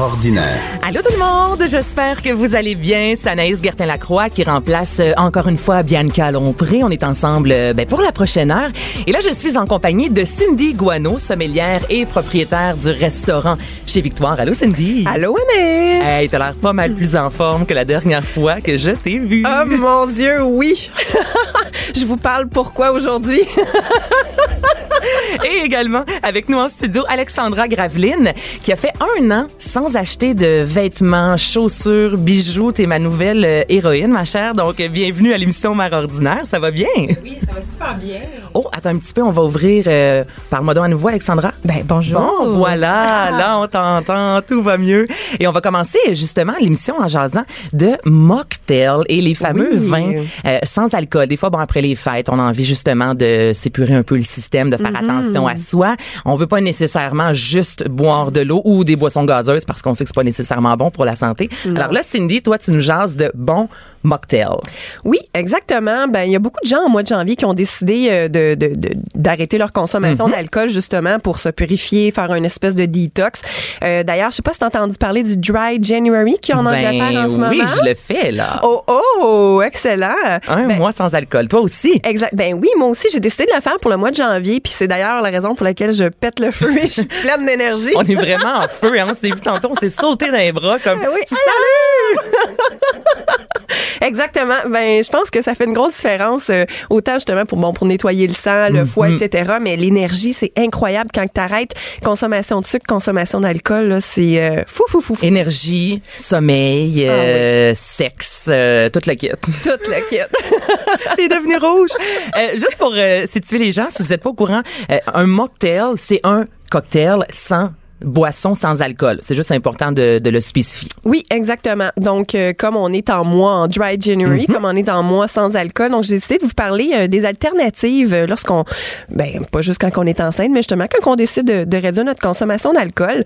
Allô tout le monde, j'espère que vous allez bien. C'est Anaïs Gertin-Lacroix qui remplace euh, encore une fois Bianca Lompré. On est ensemble euh, ben, pour la prochaine heure. Et là, je suis en compagnie de Cindy Guano, sommelière et propriétaire du restaurant chez Victoire. Allô Cindy? Allô Anaïs? Hey, t'as l'air pas mal plus en forme que la dernière fois que je t'ai vue. Oh mon Dieu, oui. je vous parle pourquoi aujourd'hui? Et également avec nous en studio Alexandra Graveline qui a fait un an sans acheter de vêtements, chaussures, bijoux. T'es ma nouvelle euh, héroïne, ma chère. Donc euh, bienvenue à l'émission Mère ordinaire. Ça va bien? Oui, ça va super bien. Oh, attends un petit peu, on va ouvrir. Euh, Parle-moi donc à nouveau, Alexandra. Ben bonjour. Bon, voilà, là on t'entend, tout va mieux. Et on va commencer justement l'émission en jasant de mocktail et les fameux Oui. vins euh, sans alcool. Des fois, bon après les fêtes, on a envie justement de s'épurer un peu le système, de faire attention à soi. On veut pas nécessairement juste boire de l'eau ou des boissons gazeuses parce qu'on sait que c'est pas nécessairement bon pour la santé. Alors là, Cindy, toi, tu nous jases de bons mocktails. Oui, exactement. Ben il y a beaucoup de gens au mois de janvier qui ont décidé euh, de de- de- d'arrêter leur consommation d'alcool justement pour se purifier, faire une espèce de détox. Euh, D'ailleurs, je sais pas si t'as entendu parler du Dry January qui est en Angleterre en ce Ben oui, moment. je le fais là. Oh oh, excellent. Un Ben, mois sans alcool. Toi aussi. Exact. Ben oui, moi aussi, j'ai décidé de le faire pour le mois de janvier, puis c'est d'ailleurs la raison pour laquelle je pète le feu et je suis pleine d'énergie. On est vraiment en feu. Hein? On s'est vu tantôt, on s'est sauté dans les bras comme Ah oui. Exactement. Ben, je pense que ça fait une grosse différence, euh, autant justement pour bon pour nettoyer le sang, le foie, etc. Mais l'énergie, c'est incroyable quand t'arrêtes. Consommation de sucre, consommation d'alcool, là, c'est euh, fou, fou, fou, fou. énergie, sommeil, Ah euh, sexe, euh, toute la kit. Toute la kit. T'es devenu rouge. Euh, juste pour euh, situer les gens, si vous n'êtes pas au courant, un mocktail, c'est un cocktail sans boisson sans alcool. C'est juste important de, de le spécifier. Oui, exactement. Donc, euh, comme on est en mois en dry January, comme on est en mois sans alcool, donc j'ai décidé de vous parler euh, des alternatives euh, lorsqu'on, ben pas juste quand on est enceinte, mais justement quand on décide de, de réduire notre consommation d'alcool.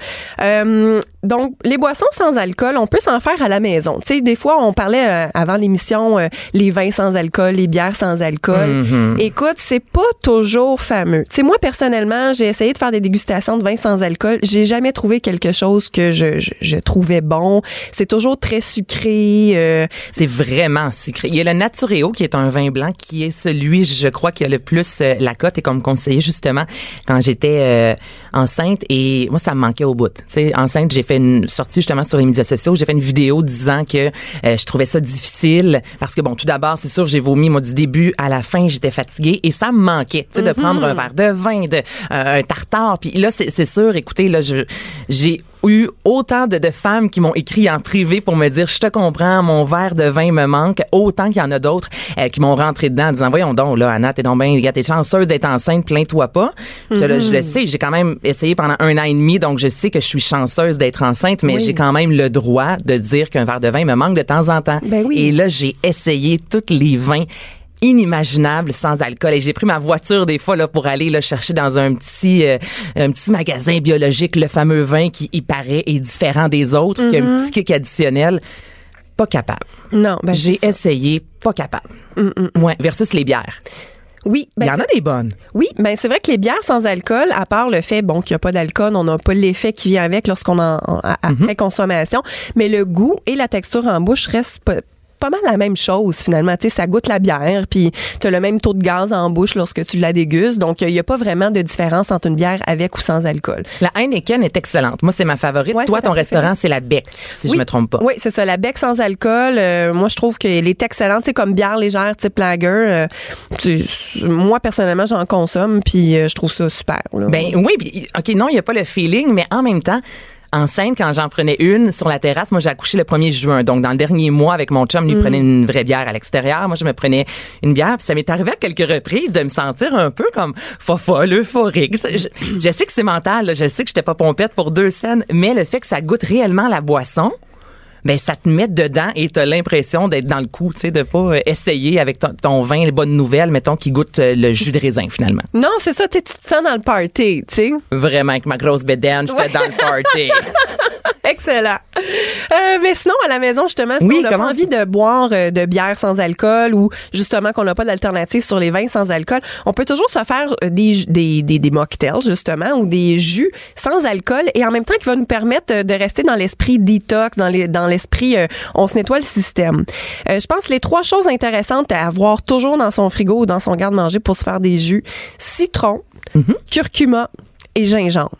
Donc, les boissons sans alcool, on peut s'en faire à la maison. Tu sais, des fois, on parlait euh, avant l'émission euh, les vins sans alcool, les bières sans alcool. Écoute, c'est pas toujours fameux. Tu sais, moi personnellement, j'ai essayé de faire des dégustations de vins sans alcool. J'ai jamais trouvé quelque chose que je, je, je trouvais bon. C'est toujours très sucré. euh, C'est vraiment sucré. Il y a le Natureo qui est un vin blanc qui est celui, je crois, qui a le plus euh, la cote et comme conseiller justement quand j'étais euh, enceinte et moi ça me manquait au bout. Tu sais, enceinte, j'ai fait une sortie justement sur les médias sociaux, j'ai fait une vidéo disant que euh, je trouvais ça difficile parce que bon, tout d'abord, c'est sûr, j'ai vomi moi du début à la fin, j'étais fatiguée et ça me manquait, tu sais, de prendre un verre de vin, de euh, un tartare. Puis là, c'est sûr, écoutez, là, j'ai eu autant de, de femmes qui m'ont écrit en privé pour me dire je te comprends mon verre de vin me manque autant qu'il y en a d'autres euh, qui m'ont rentré dedans en disant voyons donc là Anna t'es donc bien gars, t'es chanceuse d'être enceinte plains-toi pas je, le- je le sais j'ai quand même essayé pendant un an et demi donc je sais que je suis chanceuse d'être enceinte mais Oui. j'ai quand même le droit de dire qu'un verre de vin me manque de temps en temps Ben oui. et là j'ai essayé tous les vins inimaginable sans alcool. Et j'ai pris ma voiture des fois là pour aller là chercher dans un petit euh, un petit magasin biologique le fameux vin qui y paraît est différent des autres qui a un petit kick additionnel. Pas capable. Non, ben, j'ai essayé pas capable. Ouais versus les bières. Oui, ben, il y en a des bonnes. Oui, ben c'est vrai que les bières sans alcool, à part le fait bon qu'il n'y a pas d'alcool, on n'a pas l'effet qui vient avec lorsqu'on en a après consommation, mais le goût et la texture en bouche restent pas- pas mal la même chose finalement. Tu sais, ça goûte la bière, puis tu as le même taux de gaz en bouche lorsque tu la dégustes. Donc, il n'y a pas vraiment de différence entre une bière avec ou sans alcool. La Heineken est excellente. Moi, c'est ma favorite. Ouais, Toi, ton restaurant, c'est la Bec, si Oui. je me trompe pas. Oui, c'est ça. La bec sans alcool, euh, moi, je trouve qu'elle est excellente. C'est comme bière légère type lager. euh, tu- moi, personnellement, j'en consomme, puis euh, je trouve ça super. là. Ben oui, puis, OK, non, il n'y a pas le feeling, mais en même temps, enceinte, quand j'en prenais une sur la terrasse, moi j'ai accouché le 1er juin. Donc, dans le dernier mois, avec mon chum, lui prenait une vraie bière à l'extérieur. Moi, je me prenais une bière. Puis ça m'est arrivé à quelques reprises de me sentir un peu comme fofolle, euphorique. Je, je- je sais que c'est mental. là. Je sais que j'étais pas pompette pour deux scènes, mais le fait que ça goûte réellement la boisson, ben ça te met dedans et t'as l'impression d'être dans le coup, tu sais, de pas euh, essayer avec ton, ton vin les bonnes nouvelles, mettons, qui goûte euh, le jus de raisin finalement. Non, c'est ça. tu te sens dans le party, tu sais. Vraiment, avec ma grosse bédaine, j'étais Ouais. dans le party. Excellent. Euh, mais sinon, à la maison, justement, si Oui, on a comment- pas envie de boire euh, de bière sans alcool ou justement qu'on n'a pas d'alternative sur les vins sans alcool, on peut toujours se faire des, des, des, des mocktails, justement, ou des jus sans alcool et en même temps qui va nous permettre de rester dans l'esprit detox, dans les- dans l'esprit euh, on se nettoie le système. Euh, je pense que les trois choses intéressantes à avoir toujours dans son frigo ou dans son garde-manger pour se faire des jus, citron, curcuma et gingembre.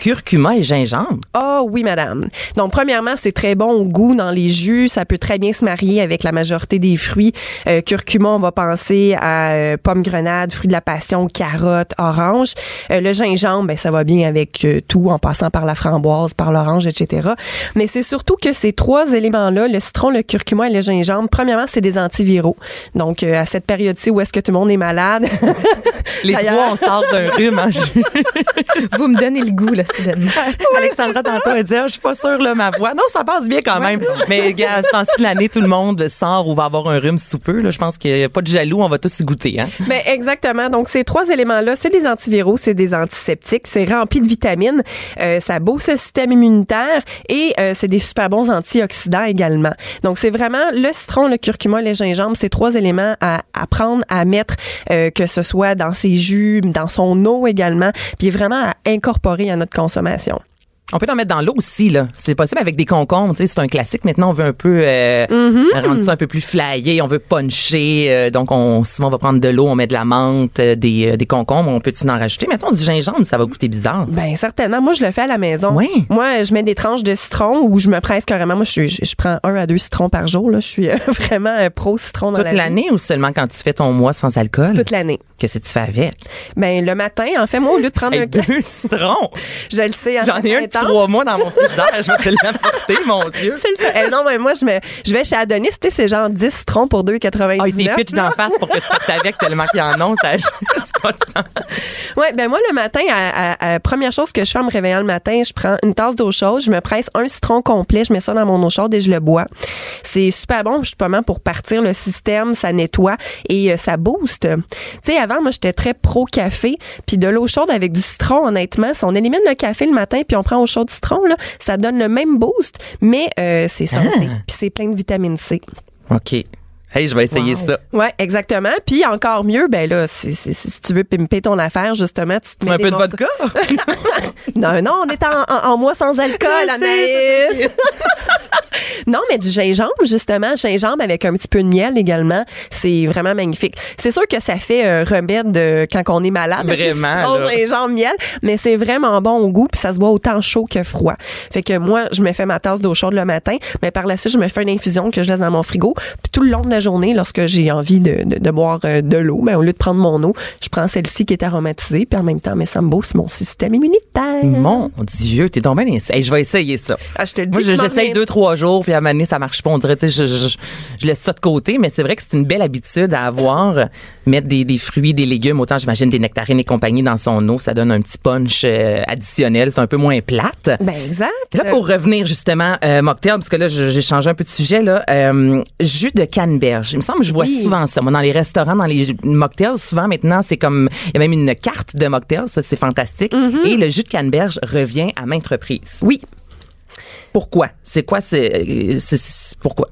Curcuma et gingembre. Oh oui, madame. Donc, premièrement, c'est très bon au goût dans les jus. Ça peut très bien se marier avec la majorité des fruits. Euh, curcuma, on va penser à euh, pomme grenade, fruits de la passion, carotte, orange. Euh, le gingembre, ben, ça va bien avec euh, tout, en passant par la framboise, par l'orange, etc. Mais c'est surtout que ces trois éléments-là, le citron, le curcuma et le gingembre, premièrement, c'est des antiviraux. Donc, euh, à cette période-ci où est-ce que tout le monde est malade, Les D'ailleurs- trois, on sort d'un rhume. Hein. Vous me donnez le goût, là, soudainement. Alexandra, tantôt, elle disait, Ah, je suis pas sûre, là, ma voix. Non, ça passe bien quand même. Mais, gars, à ce temps-ci de l'année, tout le monde sort ou va avoir un rhume sous peu. Là. Je pense qu'il n'y a pas de jaloux, on va tous y goûter. Hein? Ben exactement. Donc ces trois éléments-là, c'est des antiviraux, c'est des antiseptiques, c'est rempli de vitamines, euh, ça booste le système immunitaire et euh, c'est des super bons antioxydants également. Donc c'est vraiment le citron, le curcuma, le gingembre, ces trois éléments à, à prendre, à mettre, euh, que ce soit dans ses jus, dans son eau également, puis vraiment à incorporer à notre consommation. On peut en mettre dans l'eau aussi, là. C'est possible avec des concombres. Tu sais, c'est un classique. Maintenant, on veut un peu euh, rendre ça un peu plus flyé. On veut puncher. euh, donc, on, souvent, on va prendre de l'eau, on met de la menthe, euh, des, des concombres. On peut-tu en rajouter? Mettons du gingembre, ça va goûter bizarre. Ben certainement. Moi, je le fais à la maison. Oui. Moi, je mets des tranches de citron ou je me presse carrément. Moi, je, suis- je, je prends un à deux citrons par jour. Là. Je suis vraiment euh, pro citron dans Toute la vie. l'année ou seulement quand tu fais ton mois sans alcool? Toute l'année. Qu'est-ce que tu fais avec? Ben le matin, en fait, moi, au lieu de prendre un deux citrons! je le sais. en J'en ai un. Trois mois dans mon frigidaire. Je vais te l'apporter, mon Dieu. C'est le. Eh, non, mais moi, je, me, je vais chez Adonis, tu sais, c'est genre 10 citrons pour 2,99. Ah, des pitchs d'en face pour que tu partes avec tellement qu'il y en a, ça juste pas de sens. Ouais, ben moi, le matin, à, à- à- première chose que je fais en me réveillant le matin, je prends une tasse d'eau chaude, je me presse un citron complet, je mets ça dans mon eau chaude et je le bois. C'est super bon, justement, pour partir le système, ça nettoie et euh, ça booste. Tu sais, avant, moi, j'étais très pro-café, puis de l'eau chaude avec du citron, honnêtement, si on élimine le café le matin puis on prend eau chaude citron, là, ça donne le même boost, mais euh, c'est santé, puis c'est plein de vitamine C. OK. Hey, je vais essayer ça. Ouais, exactement. Puis encore mieux, ben là, si, si- si tu veux pimper ton affaire, justement, tu te Tu mets un des peu de vodka? Non, non, on est en, en, en mois sans alcool, Anaïs. non, mais du gingembre, justement, gingembre avec un petit peu de miel également, c'est vraiment magnifique. C'est sûr que ça fait euh, remède euh, quand on est malade. Vraiment, Citron, là. gingembre, miel, mais c'est vraiment bon au goût, puis ça se boit autant chaud que froid. Fait que moi, je me fais ma tasse d'eau chaude le matin, mais par la suite, je me fais une infusion que je laisse dans mon frigo. Puis tout le long de la journée, lorsque j'ai envie de, de, de boire euh, de l'eau, ben, au lieu de prendre mon eau, je prends celle-ci qui est aromatisée, puis en même temps, mais ça me booste mon système immunitaire. Mon Dieu, t'es donc bien ins- Hey, je vais essayer ça. Ah, je te le dis, Moi, j'essaye deux, trois jours, puis à un moment donné, ça marche pas. On dirait, je, je, je- je laisse ça de côté, mais c'est vrai que c'est une belle habitude à avoir. euh, Mettre des, des fruits, des légumes, autant j'imagine des nectarines et compagnie dans son eau, ça donne un petit punch euh, additionnel. C'est un peu moins plate. Ben exact. Là, pour revenir justement, euh, mocktail, parce que là, j'ai changé un peu de sujet, là, euh, jus de Il me semble que je vois Oui. souvent ça. Moi, dans les restaurants, dans les mocktails, souvent maintenant, c'est comme, il y a même une carte de mocktail, ça, c'est fantastique. Et le jus de canneberge revient à maintes reprises. Oui. Pourquoi? C'est quoi, c'est, c'est- pourquoi?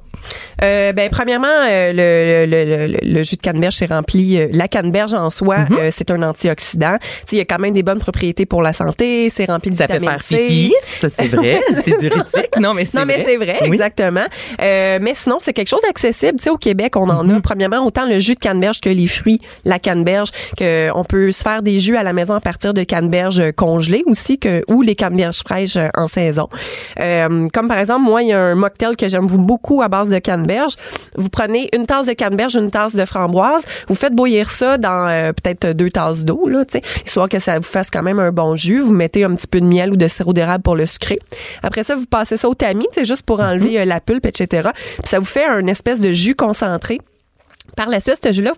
Euh, ben, premièrement, euh, le, le, le, le jus de canneberge, c'est rempli. euh, la canneberge en soi, Mhm. euh, c'est un antioxydant. Il y a quand même des bonnes propriétés pour la santé. C'est rempli de Ça fait vitamine faire C. pipi. Ça, c'est vrai. c'est diurétique. Non, mais c'est Non, vrai. mais c'est vrai, Oui. exactement. Euh, mais sinon, c'est quelque chose d'accessible. Tu sais, au Québec, on en Mhm. a. Premièrement, autant le jus de canneberge que les fruits, la canneberge, que on peut se faire des jus à la maison à partir de canneberge congelées aussi, que ou les canneberges fraîches en saison. Comme par exemple, moi, il y a un mocktail que j'aime beaucoup à base de canneberge. Vous prenez une tasse de canneberge, une tasse de framboise, vous faites bouillir ça dans euh, peut-être deux tasses d'eau, là, tu sais, histoire que ça vous fasse quand même un bon jus. Vous mettez un petit peu de miel ou de sirop d'érable pour le sucrer. Après ça, vous passez ça au tamis, c'est juste pour enlever euh, la pulpe, etc. Puis ça vous fait un espèce de jus concentré. Par la suite, ce jus-là,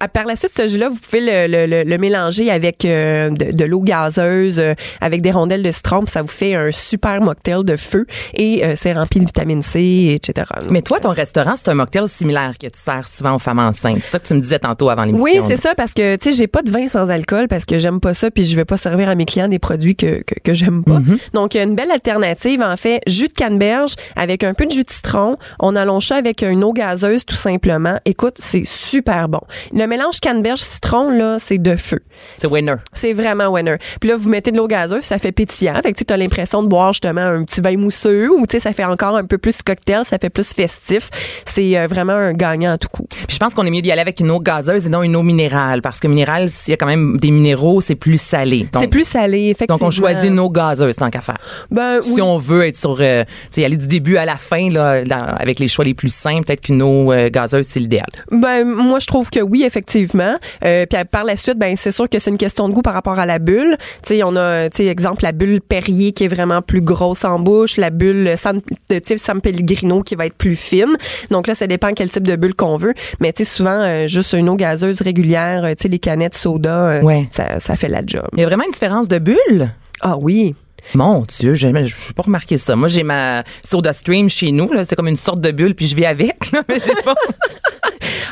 à- par la suite, ce jus-là, vous pouvez le, le- le- le mélanger avec euh, de, de l'eau gazeuse, euh, avec des rondelles de citron, puis ça vous fait un super mocktail de feu et euh, c'est rempli de vitamine C, etc. Mais toi, ton restaurant, c'est un mocktail similaire que tu sers souvent aux femmes enceintes. C'est ça que tu me disais tantôt avant l'émission. Oui, c'est ça, parce que, tu sais, j'ai pas de vin sans alcool parce que j'aime pas ça, puis je vais pas servir à mes clients des produits que, que, que j'aime pas. Donc, il y a une belle alternative, en fait, jus de canneberge avec un peu de jus de citron. On allonge ça avec une eau gazeuse, tout simplement. Écoute, c'est super bon. Le mélange canneberge-citron, là, c'est de feu. C'est winner. C'est vraiment winner. Puis là, vous mettez de l'eau gazeuse, ça fait pétillant. Fait que tu as l'impression de boire justement un petit vin mousseux ou tu sais, ça fait encore un peu plus cocktail, ça fait plus festif. C'est euh, vraiment un gagnant à tout coup. Puis je pense qu'on est mieux d'y aller avec une eau gazeuse et non une eau minérale. Parce que minérale, s'il y a quand même des minéraux, c'est plus salé. C'est plus salé, effectivement. Donc, on choisit une eau gazeuse tant qu'à faire. Ben, Si oui. on veut être sur, euh, tu sais, aller du début à la fin, là, dans- avec les choix les plus simples, peut-être qu'une eau euh, gazeuse, c'est l'idéal. Ben moi je trouve que oui effectivement. Euh, puis par la suite ben c'est sûr que c'est une question de goût par rapport à la bulle. Tu sais on a tu sais exemple la bulle Perrier qui est vraiment plus grosse en bouche, la bulle San, de type San Pellegrino qui va être plus fine. Donc là ça dépend quel type de bulle qu'on veut, mais tu sais souvent euh, juste une eau gazeuse régulière, euh, tu sais les canettes soda euh, Ouais. ça ça fait la job. Il y a vraiment une différence de bulle? Ah oui. Mon Dieu, je n'ai pas remarqué ça. Moi, j'ai ma soda stream chez nous. là. C'est comme une sorte de bulle, puis je vis avec. là, mais j'ai pas...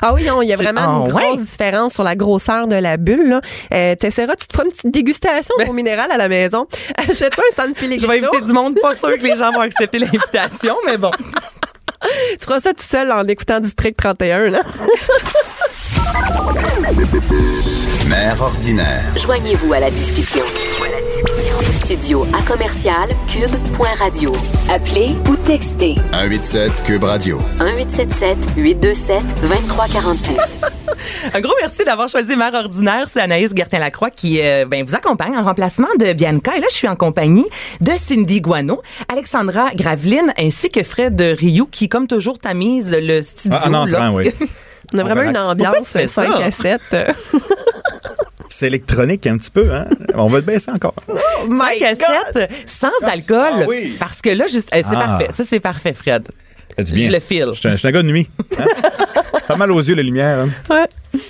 Ah oui, non, il y a vraiment une Ah, ouais? grosse différence sur la grosseur de la bulle. Là. Euh, T'essaieras, tu te feras une petite dégustation au minéral à la maison. Achète-toi un San Pellegrino. Ben- je vais inviter du monde. Pas sûr que les gens vont accepter l'invitation, mais bon. Tu feras ça tout seul en écoutant District 31. Là. Mère ordinaire. Joignez-vous à la discussion. Studio à commercial cube.radio. Appelez ou textez 187 Cube Radio. 1877 827 2346. Un gros merci d'avoir choisi Mère Ordinaire. C'est Anaïs Gertin-Lacroix qui euh, ben, vous accompagne en remplacement de Bianca. Et là, je suis en compagnie de Cindy Guano, Alexandra Graveline ainsi que Fred Rioux qui, comme toujours, tamise le studio. Ah, en entrant, lorsque- oui. On a On vraiment une ambiance Pourquoi tu fais 5 ça? à 7. C'est électronique un petit peu, hein? On va le baisser encore. Cinq à sept, sans alcool. Ah oui. Parce que là, juste, eh, c'est Ah. parfait. Ça, c'est parfait, Fred. Je le file. Je suis un, gars de nuit. hein? Pas mal aux yeux, la lumière. hein?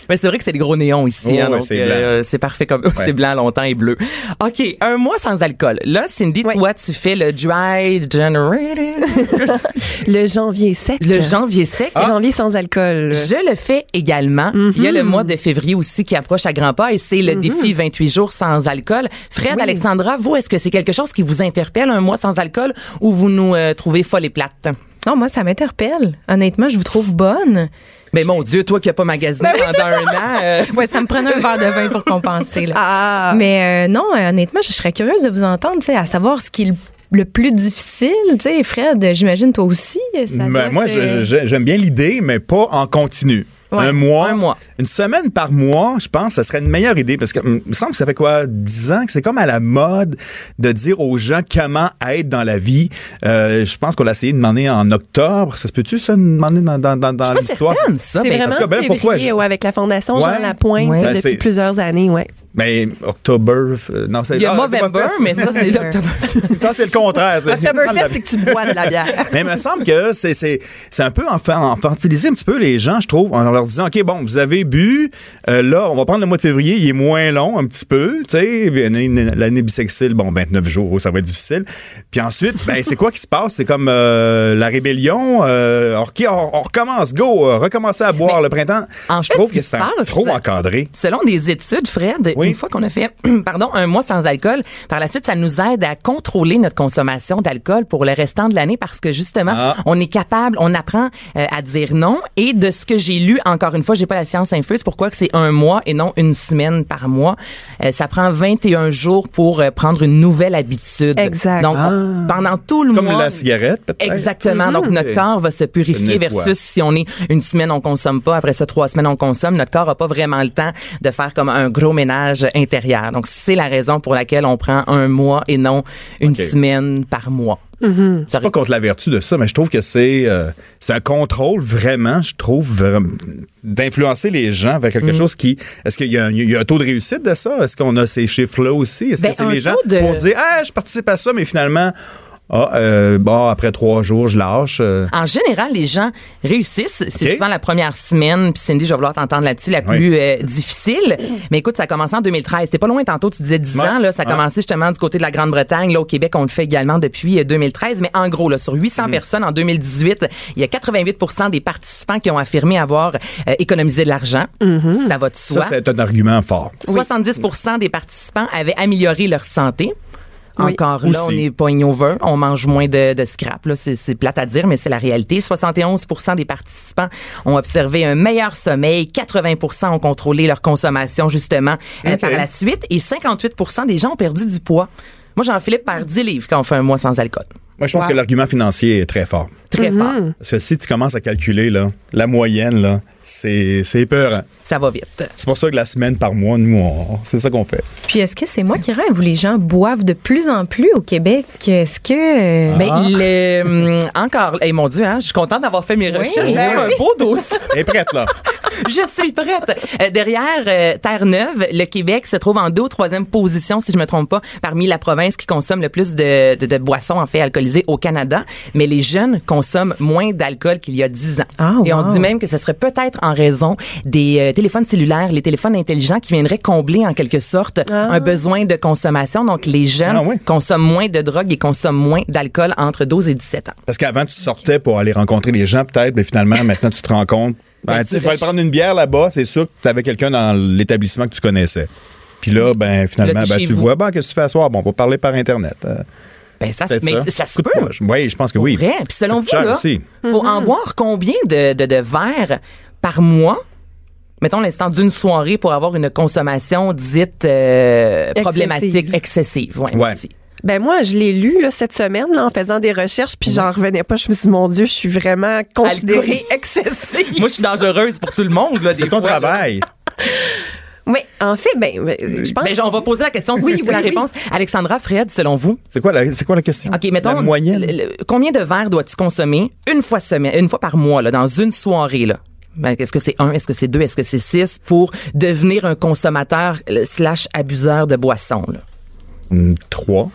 Mais c'est vrai que c'est des gros néons ici, Oh, hein, ouais, donc c'est euh, c'est parfait comme c'est blanc longtemps et bleu. OK, un mois sans alcool. Là, Cindy, Ouais. toi, tu fais le dry January, Le janvier sec. le janvier sec. Le janvier sans alcool. Je le fais également. Il y a le mois de février aussi qui approche à grands pas et c'est le défi 28 jours sans alcool. Fred, Alexandra, vous, est-ce que c'est quelque chose qui vous interpelle, un mois sans alcool, ou vous nous euh, trouvez folle et plate? Non, moi, ça m'interpelle. Honnêtement, je vous trouve bonne. Mais mon Dieu, toi qui n'as pas magasiné pendant un an. euh, Ouais, ça me prenait un verre de vin pour compenser. Là. Ah. Mais euh, non, euh, honnêtement, je serais curieuse de vous entendre, tu sais, à savoir ce qui est le, plus difficile. Tu sais, Fred, j'imagine toi aussi. Ça Ben, moi, j'aime bien l'idée, mais pas en continu. Ouais. Un mois? Un mois. Une semaine par mois, je pense, ça serait une meilleure idée parce que hum, il me semble que ça fait quoi, 10 ans que c'est comme à la mode de dire aux gens comment être dans la vie. Euh, je pense qu'on l'a essayé de demander en octobre. Ça se peut-tu, ça, de demander dans, dans, dans, dans l'histoire? C'est mais- vraiment parce que, ben, février, pourquoi je- ouais, avec la fondation Ouais. Jean Lapointe Ouais. euh, Ben, depuis plusieurs années, ouais. Mais octobre, euh, non, c'est Il y a ah, Movember, mais ça, c'est l'octobre. ça c'est le contraire. Oktoberfest, c'est que tu bois de la bière. Mais il me semble que c'est c'est c'est un peu infantiliser un petit peu les gens, je trouve, en leur disant ok bon, vous avez bu, euh, là on va prendre le mois de février, il est moins long un petit peu, tu sais, l'année bissextile, bon 29 jours, ça va être difficile. Puis ensuite, ben c'est quoi qui se passe? C'est comme euh, la rébellion, ok on, on recommence, go, recommencer à boire le printemps. en je trouve que c'est trop encadré. Selon des études, Fred, Oui. une fois qu'on a fait, pardon, un mois sans alcool, par la suite, ça nous aide à contrôler notre consommation d'alcool pour le restant de l'année parce que justement, Ah. on est capable, on apprend euh, à dire non. Et de ce que j'ai lu, encore une fois, j'ai pas la science infuse, pourquoi que c'est un mois et non une semaine par mois. Euh, ça prend 21 jours pour euh, prendre une nouvelle habitude. Exact. Donc, on- pendant tout le Comme mois. la cigarette, peut-être. Exactement. Donc, notre corps va se purifier versus si on est une semaine, on consomme pas. Après ça, trois semaines, on consomme. Notre corps a pas vraiment le temps de faire comme un gros ménage intérieur. Donc, c'est la raison pour laquelle on prend un mois et non une semaine par mois. Ça pas contre la vertu de ça, mais je trouve que c'est euh, c'est un contrôle vraiment, je trouve, d'influencer les gens vers Mm. quelque chose qui. Est-ce qu'il y, a un- il y a un taux de réussite de ça? Est-ce qu'on a ces chiffres-là aussi? Est-ce Ben, que c'est les gens de- vont dire Ah, je participe à ça, mais finalement, ah, euh, bon, après trois jours, je lâche. euh. En général, les gens réussissent. C'est souvent la première semaine. Puis Cindy, je vais vouloir t'entendre là-dessus, la Oui. plus euh, difficile. Mais écoute, ça a commencé en 2013. C'était pas loin tantôt, tu disais 10 Ouais. ans. Là, ça a Ouais. commencé justement du côté de la Grande-Bretagne. Là, au Québec, on le fait également depuis euh, 2013. Mais en gros, là, sur 800 Mm. personnes en 2018, il y a 88% des participants qui ont affirmé avoir euh, économisé de l'argent. Ça va de Ça, soi. c'est un argument fort. 70% des participants avaient amélioré leur santé. Oui. Encore là, Aussi. on est pas over, on mange moins de, de scrap. Là, c'est, c'est plate à dire, mais c'est la réalité. 71% des participants ont observé un meilleur sommeil, 80% ont contrôlé leur consommation justement euh, par la suite, et 58% des gens ont perdu du poids. Moi, Jean-Philippe perd 10 livres quand on fait un mois sans alcool. Moi, je pense Wow. que l'argument financier est très fort. Très fort. Parce que si tu commences à calculer là, la moyenne, là, c'est c'est épeurant. Ça va vite. C'est pour ça que la semaine par mois, nous, on- c'est ça qu'on fait. Puis est-ce que c'est moi qui rêve ou les gens boivent de plus en plus au Québec? Est-ce que... euh, Ben, le, hum, encore, et mon Dieu, hein, je suis contente d'avoir fait mes recherches. ben oui. un beau dossier. Elle est prête, là. Je suis prête. Euh, derrière euh, Terre-Neuve, le Québec se trouve en deux ou troisième position, si je me trompe pas, parmi la province qui consomme le plus de, de, de boissons en fait alcoolisées au Canada. Mais les jeunes consomment moins d'alcool qu'il y a dix ans. Ah, Et on dit même que ce serait peut-être en raison des euh, téléphones cellulaires, les téléphones intelligents qui viendraient combler en quelque sorte un besoin de consommation. Donc les jeunes Ah oui. consomment moins de drogue et consomment moins d'alcool entre 12 et 17 ans. Parce qu'avant, tu sortais pour aller rencontrer les gens, peut-être, mais finalement, maintenant, tu te rends compte. Ben, Ben, tu restes- prendre une bière là-bas, c'est sûr que tu avais quelqu'un dans l'établissement que tu connaissais. Puis là, ben, finalement, Là, ben, tu vous. vois, ben, qu'est-ce que tu fais à soir? Bon, on va parler par Internet. Euh, Ben ça, mais ça. se peut. Oui, je pense que oui. Vrai. Puis selon vous, là, aussi. faut en boire combien de, de, de verres par mois? Mettons l'instant d'une soirée pour avoir une consommation dite euh, problématique, excessive. Ouais. Ben moi, je l'ai lu là, cette semaine là, en faisant des recherches, puis j'en revenais pas. Je me suis dit, mon Dieu, je suis vraiment considérée excessive. Moi, je suis dangereuse pour tout le monde. là, C'est ton fois, là. Oui, en fait, ben, ben, je pense. Ben, on va poser la question, Oui, c'est oui, la oui. réponse. Alexandra, Fred, selon vous, C'est quoi, la, c'est quoi la question? OK, mettons, La moyenne? le- le- combien de verres dois-tu consommer une fois semaine, une fois par mois, là, dans une soirée, là? Ben, est-ce que c'est un, est-ce que c'est deux, est-ce que c'est six pour devenir un consommateur slash abuseur de boissons, là? Hum, Trois.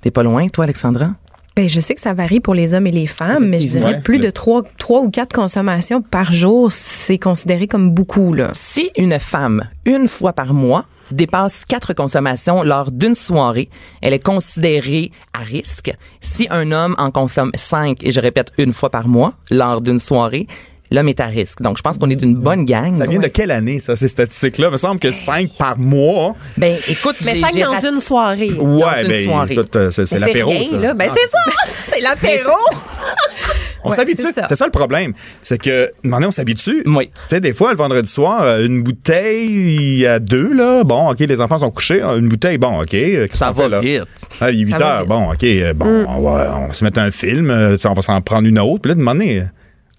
T'es pas loin, toi, Alexandra? Ben, je sais que ça varie pour les hommes et les femmes, mais je dirais Ouais. plus de trois, trois ou quatre consommations par jour, c'est considéré comme beaucoup, là. Si une femme, une fois par mois, dépasse quatre consommations lors d'une soirée, elle est considérée à risque. Si un homme en consomme cinq, et je répète une fois par mois, lors d'une soirée, l'homme est à risque. Donc, je pense qu'on est d'une bonne gang. Ça vient de quelle année, ça, ces statistiques-là? Il me semble que cinq par mois. Ben, écoute, mais j'ai- cinq j'ai dans rat- une soirée. Ouais, une ben, soirée. écoute, euh, c'est, l'apéro, rien, ça. là. Ben, c'est ça! C'est l'apéro! On Ouais, s'habitue. c'est ça. C'est ça le problème. C'est que, maintenant, on s'habitue. Oui. Tu sais, des fois, le vendredi soir, euh, une bouteille à deux, là. Bon, OK, les enfants sont couchés. hein, Une bouteille, bon, OK. euh, Ça fait, va là? vite. Ah, il est 8 Ça va heures. vite. Bon, OK. euh, Bon, on, va, on va se mettre un film. euh, on va s'en prendre une autre. Puis là, de demander.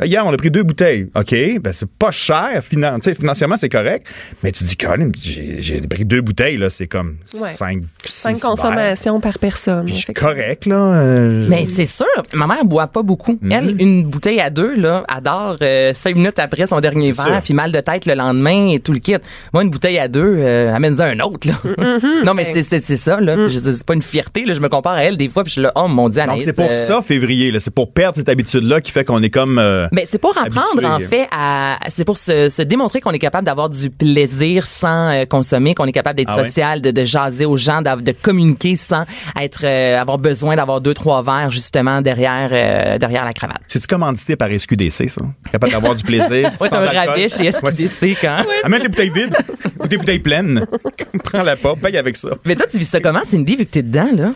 Hier, on a pris deux bouteilles. OK, ben c'est pas cher. Finan financièrement, c'est correct. Mais tu dis, Colin, j'ai j'ai pris deux bouteilles, là. C'est comme Ouais. cinq, six Cinq verres. consommations par personne. Puis je suis effectivement. correct, là. euh, Mais c'est sûr, ma mère boit pas beaucoup. Mhm. Elle, une bouteille à deux, là, adore euh, cinq minutes après son dernier C'est verre, puis mal de tête le lendemain et tout le kit. Moi, une bouteille à deux, euh, amène-en un autre, là. Mhm. non, mais c'est, c'est, c'est ça, là. Dis, c'est pas une fierté, là. Je me compare à elle des fois, puis je suis là, oh mon Dieu, Donc, Anaïs, c'est pour euh, ça, février. là. C'est pour perdre cette habitude-là qui fait qu'on est comme. euh, Ben, c'est pour apprendre, habitué. en fait, à, c'est pour se, se démontrer qu'on est capable d'avoir du plaisir sans euh, consommer, qu'on est capable d'être Ah ouais? social, de, de jaser aux gens, d'av- de communiquer sans être, euh, avoir besoin d'avoir deux, trois verres, justement, derrière, euh, derrière la cravate. C'est-tu commandité par SQDC, ça? Capable d'avoir du plaisir. Ouais, sans c'est un Ouais, c'est- SQDC quand? Amène tes bouteilles vides ou tes bouteilles pleines. Prends la pas, paye avec ça. Mais toi, tu vis ça comment, Cindy, vu que t'es dedans, là?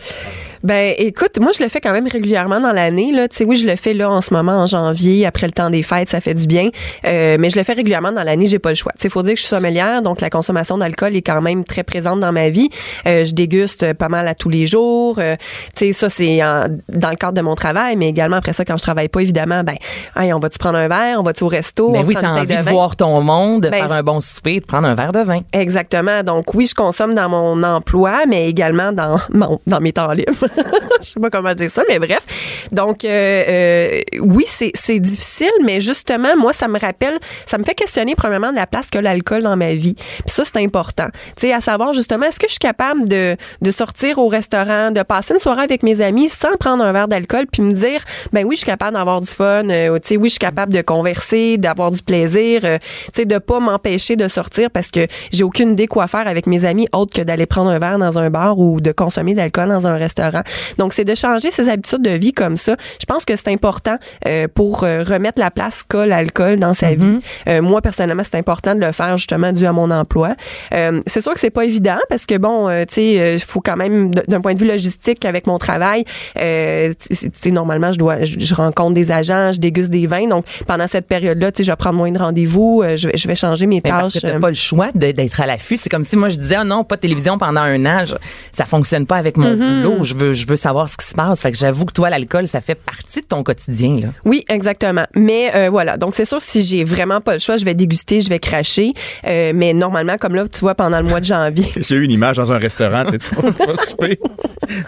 Ben, écoute, moi, je le fais quand même régulièrement dans l'année. Là, tu sais, oui, je le fais là en ce moment en janvier, après le temps des fêtes, ça fait du bien. Euh, mais je le fais régulièrement dans l'année, j'ai pas le choix. Tu sais, faut dire que je suis sommelière, donc la consommation d'alcool est quand même très présente dans ma vie. Euh, je déguste pas mal à tous les jours. Euh, tu sais, ça c'est en- dans le cadre de mon travail, mais également après ça, quand je travaille pas, évidemment, ben, hey, on va-tu prendre un verre, on va-tu au resto, Ben on oui, t'as envie de voir ton monde, de Ben, faire un bon souper, de prendre un verre de vin. Exactement. Donc oui, je consomme dans mon emploi, mais également dans mon, dans mes temps libres. je sais pas comment dire ça, mais bref. Donc euh, euh, oui, c'est difficile, mais justement moi ça me rappelle, ça me fait questionner premièrement de la place que l'alcool dans ma vie. Puis ça c'est important. Tu sais à savoir justement est-ce que je suis capable de de sortir au restaurant, de passer une soirée avec mes amis sans prendre un verre d'alcool puis me dire ben oui, je suis capable d'avoir du fun, euh, tu sais oui, je suis capable de converser, d'avoir du plaisir, euh, tu sais de pas m'empêcher de sortir parce que j'ai aucune idée quoi faire avec mes amis autre que d'aller prendre un verre dans un bar ou de consommer de l'alcool dans un restaurant. Donc c'est de changer ses habitudes de vie comme ça. Je pense que c'est important euh, pour euh, remettre la place qu'a l'alcool dans sa vie. Euh, moi personnellement, c'est important de le faire justement dû à mon emploi. Euh, c'est sûr que c'est pas évident parce que bon, euh, tu sais, il faut quand même d'un point de vue logistique avec mon travail, euh, tu sais normalement je dois je, je rencontre des agents, je déguste des vins. Donc pendant cette période-là, tu sais, je vais prendre moins de rendez-vous, euh, je vais je vais changer mes Mais parce tâches. que t'as euh, pas le choix d'être à l'affût. C'est comme si moi je disais ah non pas de télévision pendant un an, Je- ça fonctionne pas avec mon Mm-hmm. boulot. Je veux je veux savoir ce qui se passe. Fait que j'avoue que toi l'alcool ça fait partie de ton quotidien là. Oui, exactement. Mais euh, voilà, donc c'est sûr si j'ai vraiment pas le choix, je vais déguster, je vais cracher. Euh, mais normalement, comme là, tu vois, pendant le mois de janvier. J'ai eu une image dans un restaurant, tu sais, tu vas, tu vas souper.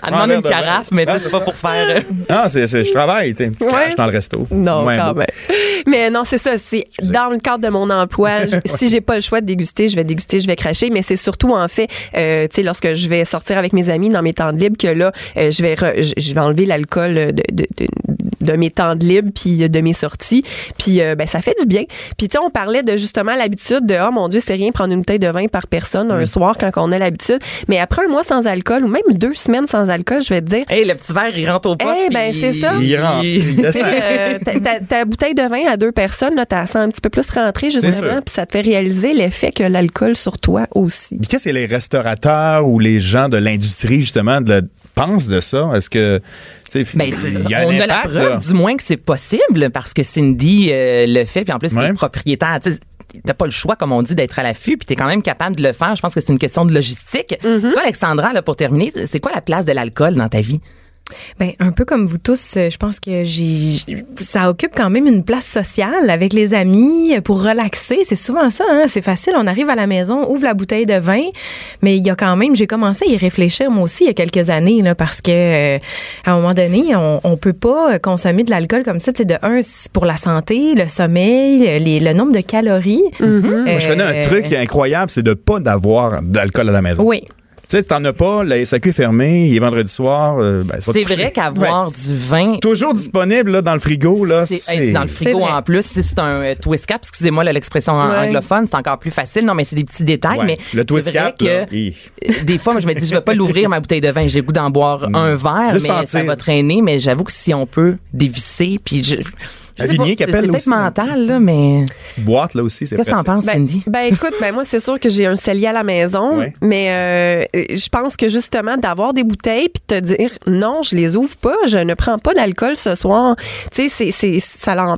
Elle demande une carafe, mais tu sais, Ah, c'est pas pour faire. euh, Ah, c'est, c'est, je travaille, tu sais. Je dans le resto. Non, Moins quand beau. même. Mais non, c'est ça. C'est dans le cadre de mon emploi. je- si j'ai pas le choix de déguster, je vais déguster, je vais cracher. Mais c'est surtout en fait, euh, tu sais, lorsque je vais sortir avec mes amis dans mes temps de libre, que là, euh, je vais re- je je vais enlever l'alcool de, de, de, de mes temps de libre puis de mes sorties. Puis euh, ben ça fait du bien. Puis tu sais, on parlait de justement l'habitude de oh mon Dieu, c'est rien prendre une bouteille de vin par personne un soir quand on a l'habitude. Mais après un mois sans alcool ou même deux semaines sans alcool, je vais te dire. Hey, le petit verre, il rentre au poste. Eh ben, puis c'est ça. Il rentre, il descend. Euh, ta, ta- ta bouteille de vin à deux personnes, là, t'as sens un petit peu plus rentrer justement, puis ça te fait réaliser l'effet que l'alcool sur toi aussi. Puis qu'est-ce que les restaurateurs ou les gens de l'industrie, justement, de, pensent de ça? Est-ce que, tu sais, Ben, y a on a la impact, preuve là. du moins que c'est possible parce que Cindy euh, le fait puis en plus Ouais. t'es propriétaire t'as pas le choix comme on dit d'être à l'affût puis t'es quand même capable de le faire je pense que c'est une question de logistique Mm-hmm. toi Alexandra là pour terminer c'est quoi la place de l'alcool dans ta vie? Ben un peu comme vous tous, euh, je pense que j'ai ça occupe quand même une place sociale avec les amis pour relaxer. C'est souvent ça, hein? c'est facile. On arrive à la maison, ouvre la bouteille de vin, mais il y a quand même, j'ai commencé à y réfléchir moi aussi il y a quelques années là, parce que euh, à un moment donné, on, on peut pas consommer de l'alcool comme ça. Tu sais, de un, c'est pour la santé, le sommeil, les- le nombre de calories. Moi, je connais un Euh, truc qui est incroyable, c'est de pas d'avoir d'alcool à la maison. Oui. Tu sais, si t'en as pas, la SAQ est fermée, il est vendredi soir. euh, ben, c'est vrai qu'avoir du vin. Toujours disponible là, dans le frigo, là. c'est hey, dans le frigo en plus si c'est un euh, twist cap excusez-moi là, l'expression Ouais. anglophone c'est encore plus facile non mais c'est des petits détails Ouais. mais le twist c'est vrai cap, là, hi. des fois, moi, je me dis, je vais pas l'ouvrir ma bouteille de vin. J'ai le goût d'en boire un verre, mais sentir. ça va traîner. Mais j'avoue que si on peut dévisser, puis je, qui c'est appelle c'est peut-être mental là, mais petite boîte là aussi, c'est qu'est-ce que t'en penses, Cindy? Ben écoute, ben moi c'est sûr que j'ai un cellier à la maison, Ouais. mais euh, je pense que justement d'avoir des bouteilles puis de te dire non, je les ouvre pas, je ne prends pas d'alcool ce soir. Tu sais, c'est c'est ça l'en-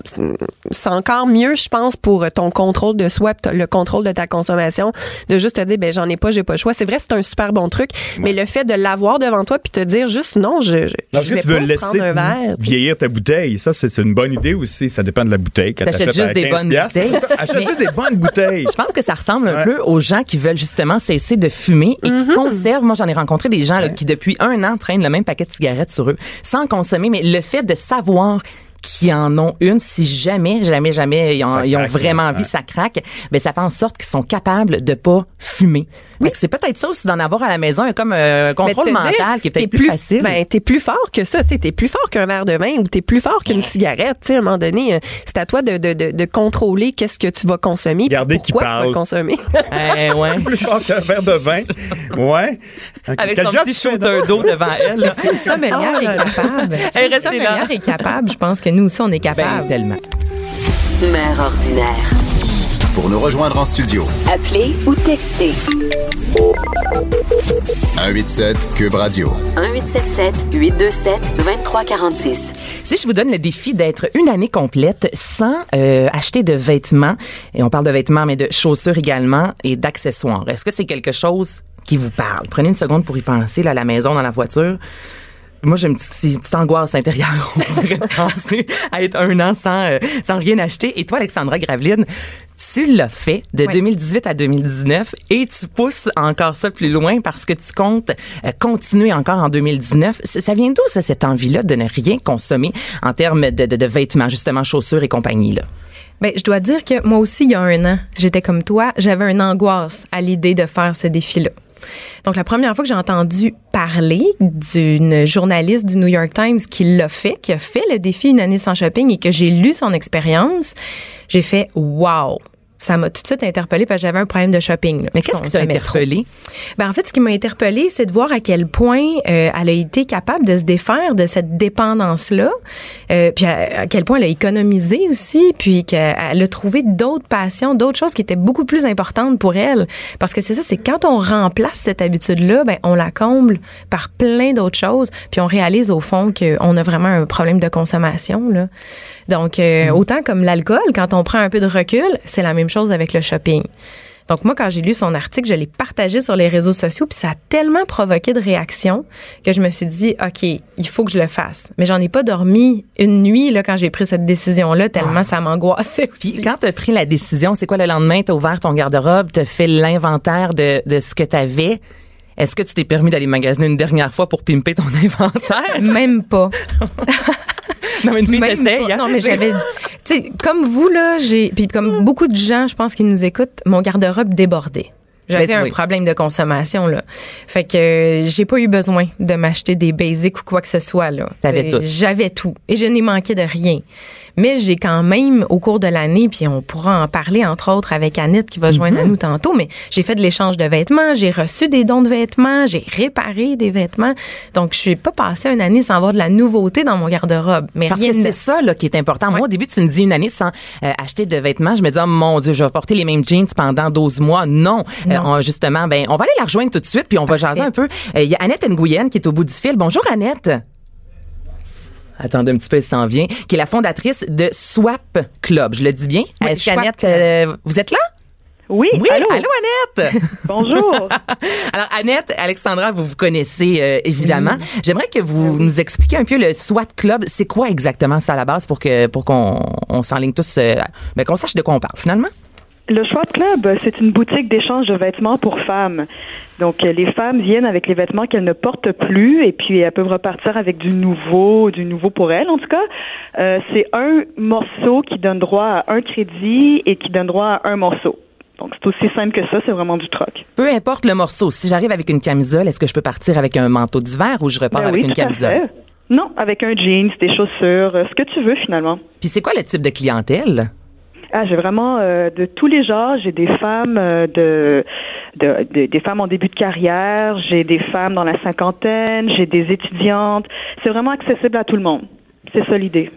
c'est encore mieux, je pense, pour ton contrôle de soi, le contrôle de ta consommation, de juste te dire ben j'en ai pas, j'ai pas le choix. C'est vrai, c'est un super bon truc, mais le fait de l'avoir devant toi puis te dire juste non, je je, Non, je parce que vais tu veux pas laisser prendre un verre. tu sais. vieillir ta bouteille. Ça, c'est c'est une bonne idée aussi. Ça dépend de la bouteille. Quand T'achètes juste des 15 bonnes piastres, bouteilles. ça. Achète juste des bonnes bouteilles. Je pense que ça ressemble un Ouais. peu aux gens qui veulent justement cesser de fumer et qui conservent. Moi, j'en ai rencontré des gens là, qui, depuis un an, traînent le même paquet de cigarettes sur eux sans consommer. Mais le fait de savoir qui en ont une, si jamais, jamais, jamais ils ont, Ça ils ont craque, vraiment ouais. envie, ça craque, ben ça fait en sorte qu'ils sont capables de pas fumer. Fait que C'est peut-être ça aussi d'en avoir à la maison, comme euh, un contrôle Mais te mental dire, qui est t'es peut-être plus, facile. Ben, t'es plus fort que ça. Tu es plus fort qu'un verre de vin ou t'es plus fort qu'une cigarette. Tu sais, à un moment donné, euh, c'est à toi de, de, de, de contrôler qu'est-ce que tu vas consommer. Regardez qui pourquoi tu vas parle. consommer. Eh, ouais. Plus fort qu'un verre de vin. Ouais. Avec Quel son petit shooter d'eau devant elle. le sommelière est capable, si Hey, le restez là. sommelière est capable, je pense que nous aussi, on est Ben, capable. tellement. Mère ordinaire. Pour nous rejoindre en studio, Appelez ou textez 187 Cube Radio. 1877 827 2346. Si je vous donne le défi d'être une année complète sans euh, acheter de vêtements, et on parle de vêtements, mais de chaussures également et d'accessoires, est-ce que c'est quelque chose qui vous parle? Prenez une seconde pour y penser, là, à la maison, dans la voiture. Moi, j'ai une petite, une petite angoisse intérieure, on dirait, de penser à être un an sans, euh, sans rien acheter. Et toi, Alexandra Graveline, tu l'as fait de Ouais. 2018 à 2019 et tu pousses encore ça plus loin parce que tu comptes euh, continuer encore en 2019. C- Ça vient d'où, ça, cette envie-là de ne rien consommer en termes de, de, de vêtements, justement, chaussures et compagnie, là? Ben, je dois dire que moi aussi, il y a un an, j'étais comme toi, j'avais une angoisse à l'idée de faire ce défi-là. Donc, la première fois que j'ai entendu parler d'une journaliste du New York Times qui l'a fait, qui a fait le défi une année sans shopping et que j'ai lu son expérience, j'ai fait wow. Ça m'a tout de suite interpellée parce que j'avais un problème de shopping. là. Mais qu'est-ce qui t'a consommais trop. interpellé? Ben, en fait, ce qui m'a interpellée, c'est de voir à quel point euh, elle a été capable de se défaire de cette dépendance-là, euh, puis à, à quel point elle a économisé aussi, puis qu'elle a trouvé d'autres passions, d'autres choses qui étaient beaucoup plus importantes pour elle. Parce que c'est ça, c'est quand on remplace cette habitude-là, ben on la comble par plein d'autres choses, puis on réalise au fond qu'on a vraiment un problème de consommation. Là. Donc, euh, autant comme l'alcool, quand on prend un peu de recul, c'est la même chose avec le shopping. Donc moi, quand j'ai lu son article, je l'ai partagé sur les réseaux sociaux, puis ça a tellement provoqué de réactions que je me suis dit, OK, il faut que je le fasse. Mais j'en ai pas dormi une nuit là quand j'ai pris cette décision-là, tellement ça m'angoissait. Puis quand tu as pris la décision, c'est quoi le lendemain? Tu as ouvert ton garde-robe, tu as fait l'inventaire de, de ce que tu avais. Est-ce que tu t'es permis d'aller magasiner une dernière fois pour pimper ton inventaire? Même pas. non, mais une fille hein? Non, mais j'avais, tu sais, comme vous là, j'ai, puis comme beaucoup de gens, je pense qui nous écoutent, mon garde-robe débordait. J'avais Ben, un oui. problème de consommation là. Fait que euh, j'ai pas eu besoin de m'acheter des basics ou quoi que ce soit là. T'avais Euh, tout. J'avais tout et je n'ai manqué de rien. Mais j'ai quand même au cours de l'année puis on pourra en parler entre autres avec Annette qui va joindre à Mhm. nous tantôt, mais j'ai fait de l'échange de vêtements, j'ai reçu des dons de vêtements, j'ai réparé des vêtements. Donc je suis pas passée une année sans avoir de la nouveauté dans mon garde-robe, mais Parce rien que de c'est ça là, qui est important. Moi, au début, tu me dis une année sans euh, acheter de vêtements. Je me dis, oh mon Dieu, je vais porter les mêmes jeans pendant 12 mois. Non. Euh, Non. justement, ben, on va aller la rejoindre tout de suite, puis on va jaser un peu. Euh, Il y a Annette Nguyen qui est au bout du fil. Bonjour, Annette. Attendez un petit peu, elle s'en vient. Qui est la fondatrice de Swap Club. Je le dis bien? Oui, Est-ce Swap qu'Annette, Club. euh, vous êtes là? Oui, Oui, allô? Annette? Bonjour. Alors, Annette, Alexandra, vous vous connaissez euh, évidemment. J'aimerais que vous nous expliquiez un peu le SWAT Club. C'est quoi exactement ça à la base pour que pour qu'on on s'enligne tous, euh, ben, qu'on sache de quoi on parle finalement? Le Schwab Club, c'est une boutique d'échange de vêtements pour femmes. Donc, euh, les femmes viennent avec les vêtements qu'elles ne portent plus et puis elles peuvent repartir avec du nouveau, du nouveau pour elles, en tout cas. Euh, c'est un morceau qui donne droit à un crédit et qui donne droit à un morceau. Donc, c'est aussi simple que ça, c'est vraiment du troc. Peu importe le morceau. Si j'arrive avec une camisole, est-ce que je peux partir avec un manteau d'hiver ou je repars Ben avec oui, une camisole? fait. Non, avec un jeans, des chaussures, euh, ce que tu veux finalement. Puis c'est quoi le type de clientèle? Ah, j'ai vraiment euh, de tous les genres. J'ai des femmes euh, de, de, de- des femmes en début de carrière. J'ai des femmes dans la cinquantaine. J'ai des étudiantes. C'est vraiment accessible à tout le monde. C'est ça l'idée.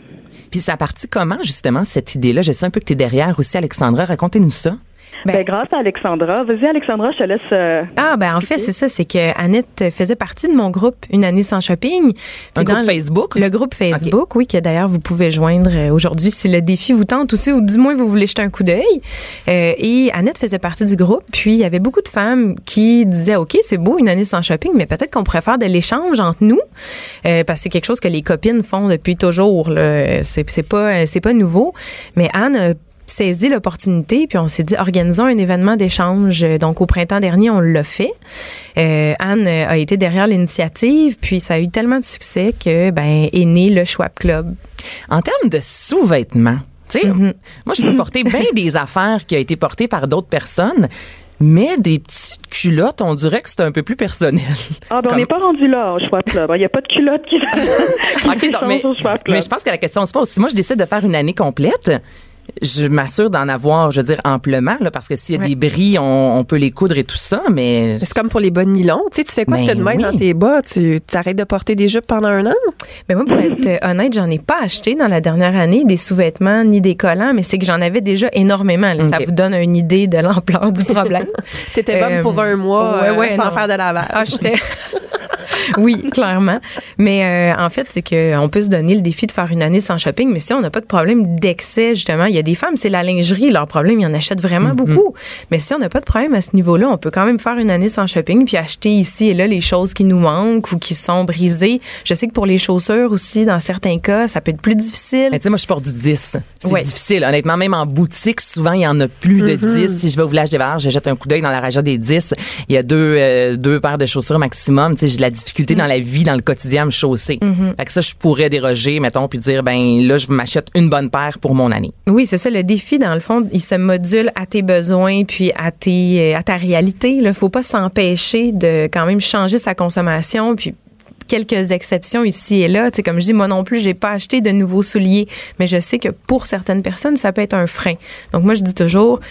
Puis ça a parti comment justement cette idée-là? Je sais un peu que tu es derrière aussi, Alexandra. Racontez-nous ça. Ben- Ben, grâce à Alexandra. Vas-y, Alexandra, je te laisse. euh, Ah, ben en fait, c'est ça, c'est que Annette faisait partie de mon groupe Une année sans shopping. Un groupe le- Facebook? Le groupe Facebook, oui, que d'ailleurs vous pouvez joindre euh, aujourd'hui si le défi vous tente aussi, ou du moins vous voulez jeter un coup d'œil. Euh, et Annette faisait partie du groupe, puis il y avait beaucoup de femmes qui disaient, OK, c'est beau une année sans shopping, mais peut-être qu'on pourrait faire de l'échange entre nous, euh, parce que c'est quelque chose que les copines font depuis toujours. là. C'est pas, c'est pas nouveau. Mais Anne a saisi l'opportunité, puis on s'est dit, organisons un événement d'échange. Donc, au printemps dernier, on l'a fait. Euh, Anne a été derrière l'initiative, puis ça a eu tellement de succès que, ben, est né le Schwab Club. En termes de sous-vêtements, tu sais, Mm-hmm. moi, je peux porter bien des affaires qui ont été portées par d'autres personnes, mais des petites culottes, on dirait que c'est un peu plus personnel. Ah, ben, on n'est pas rendu là au Schwab Club. Il n'y a pas de culotte qui, OK, qui donc, change mais, au Schwab Club. mais je pense que la question se pose. Si moi, je décide de faire une année complète, je m'assure d'en avoir, je veux dire, amplement, là, parce que s'il y a Ouais. des bris, on, on peut les coudre et tout ça, mais C'est comme pour les bas de nylon. Tu sais, tu fais quoi Ben si tu te mets dans tes bas? Tu t'arrêtes de porter des jupes pendant un an? Mais moi, pour être euh, honnête, j'en ai pas acheté dans la dernière année des sous-vêtements ni des collants, mais c'est que j'en avais déjà énormément. là. Ça vous donne une idée de l'ampleur du problème. T'étais bonne Euh, pour un mois ouais, euh, ouais, sans non. faire de lavage. Ah, j'étais. oui, clairement. Mais euh, en fait, c'est que on peut se donner le défi de faire une année sans shopping, mais si on n'a pas de problème d'excès, justement, il y a des femmes, c'est la lingerie, leur problème, ils en achètent vraiment beaucoup. Mais si on n'a pas de problème à ce niveau-là, on peut quand même faire une année sans shopping, puis acheter ici et là les choses qui nous manquent ou qui sont brisées. Je sais que pour les chaussures aussi, dans certains cas, ça peut être plus difficile. Mais tu sais, moi, je porte du 10. C'est Ouais. difficile. Honnêtement, même en boutique, souvent, il y en a plus de Mm-hmm. 10. Si je vais au village des Valeurs, je jette un coup d'œil dans la région des 10. Il y a deux, euh, deux paires de chaussures maximum. Tu sais, j'ai de la difficulté dans la vie, dans le quotidien, à me chausser. Mm-hmm. Fait que ça, je pourrais déroger, mettons, puis dire, ben là, je m'achète une bonne paire pour mon année. Oui, c'est ça. Le défi, dans le fond, il se module à tes besoins puis à tes, euh, à ta réalité. Il faut pas s'empêcher de quand même changer sa consommation puis quelques exceptions ici et là. Tu sais, comme je dis, moi non plus, j'ai pas acheté de nouveaux souliers, mais je sais que pour certaines personnes, ça peut être un frein. Donc moi, je dis toujours,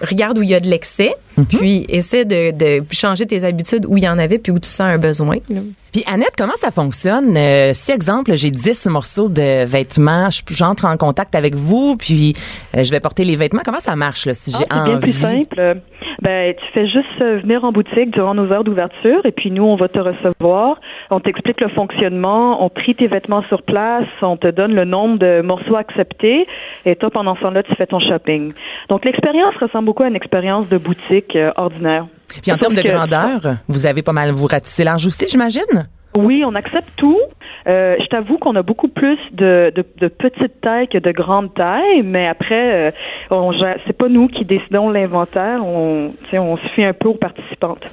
regarde où il y a de l'excès, puis essaie de, de changer tes habitudes où il y en avait puis où tu sens un besoin. là. Puis Annette, comment ça fonctionne? Euh, si, exemple, j'ai 10 morceaux de vêtements, je- j'entre en contact avec vous, puis euh, je vais porter les vêtements. Comment ça marche, là, si Ah, j'ai c'est bien envie? plus simple. Ben, tu fais juste euh, venir en boutique durant nos heures d'ouverture et puis nous, on va te recevoir. On t'explique le fonctionnement, on trie tes vêtements sur place, on te donne le nombre de morceaux acceptés et toi, pendant ce temps-là, tu fais ton shopping. Donc, l'expérience ressemble beaucoup à une expérience de boutique euh, ordinaire. Puis en termes de grandeur, vous avez pas mal vous ratissé large aussi, j'imagine? Oui, on accepte tout. Euh, je t'avoue qu'on a beaucoup plus de, de, de petites tailles que de grandes tailles, mais après, euh, c'est pas nous qui décidons l'inventaire. On, on se fie un peu aux participantes.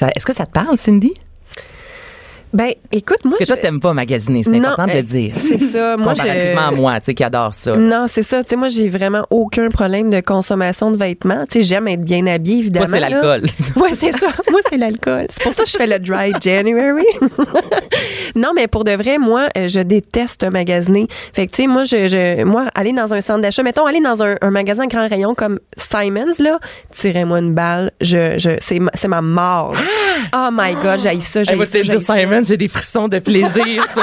Est-ce que ça te parle, Cindy? Ben, écoute, moi, Parce que toi, je- t'aimes pas magasiner, c'est important de euh, le dire. C'est ça. Moi, Comparativement je... à moi, tu sais, qui adore ça. Non, c'est ça. Tu sais, moi, j'ai vraiment aucun problème de consommation de vêtements. Tu sais, j'aime être bien habillée, évidemment. Moi, c'est l'alcool. Ouais, c'est ça. Moi, c'est l'alcool. C'est pour ça que je fais le dry January. non, mais pour de vrai, moi, euh, je déteste magasiner. Fait que, tu sais, moi, je, je, moi, aller dans un centre d'achat, mettons, aller dans un, un magasin grand rayon comme Simons, là, tirez-moi une balle. Je, je, c'est ma, c'est ma mort. là. Oh my God, j'ai ça, j'ai ça, j'ai des frissons de plaisir.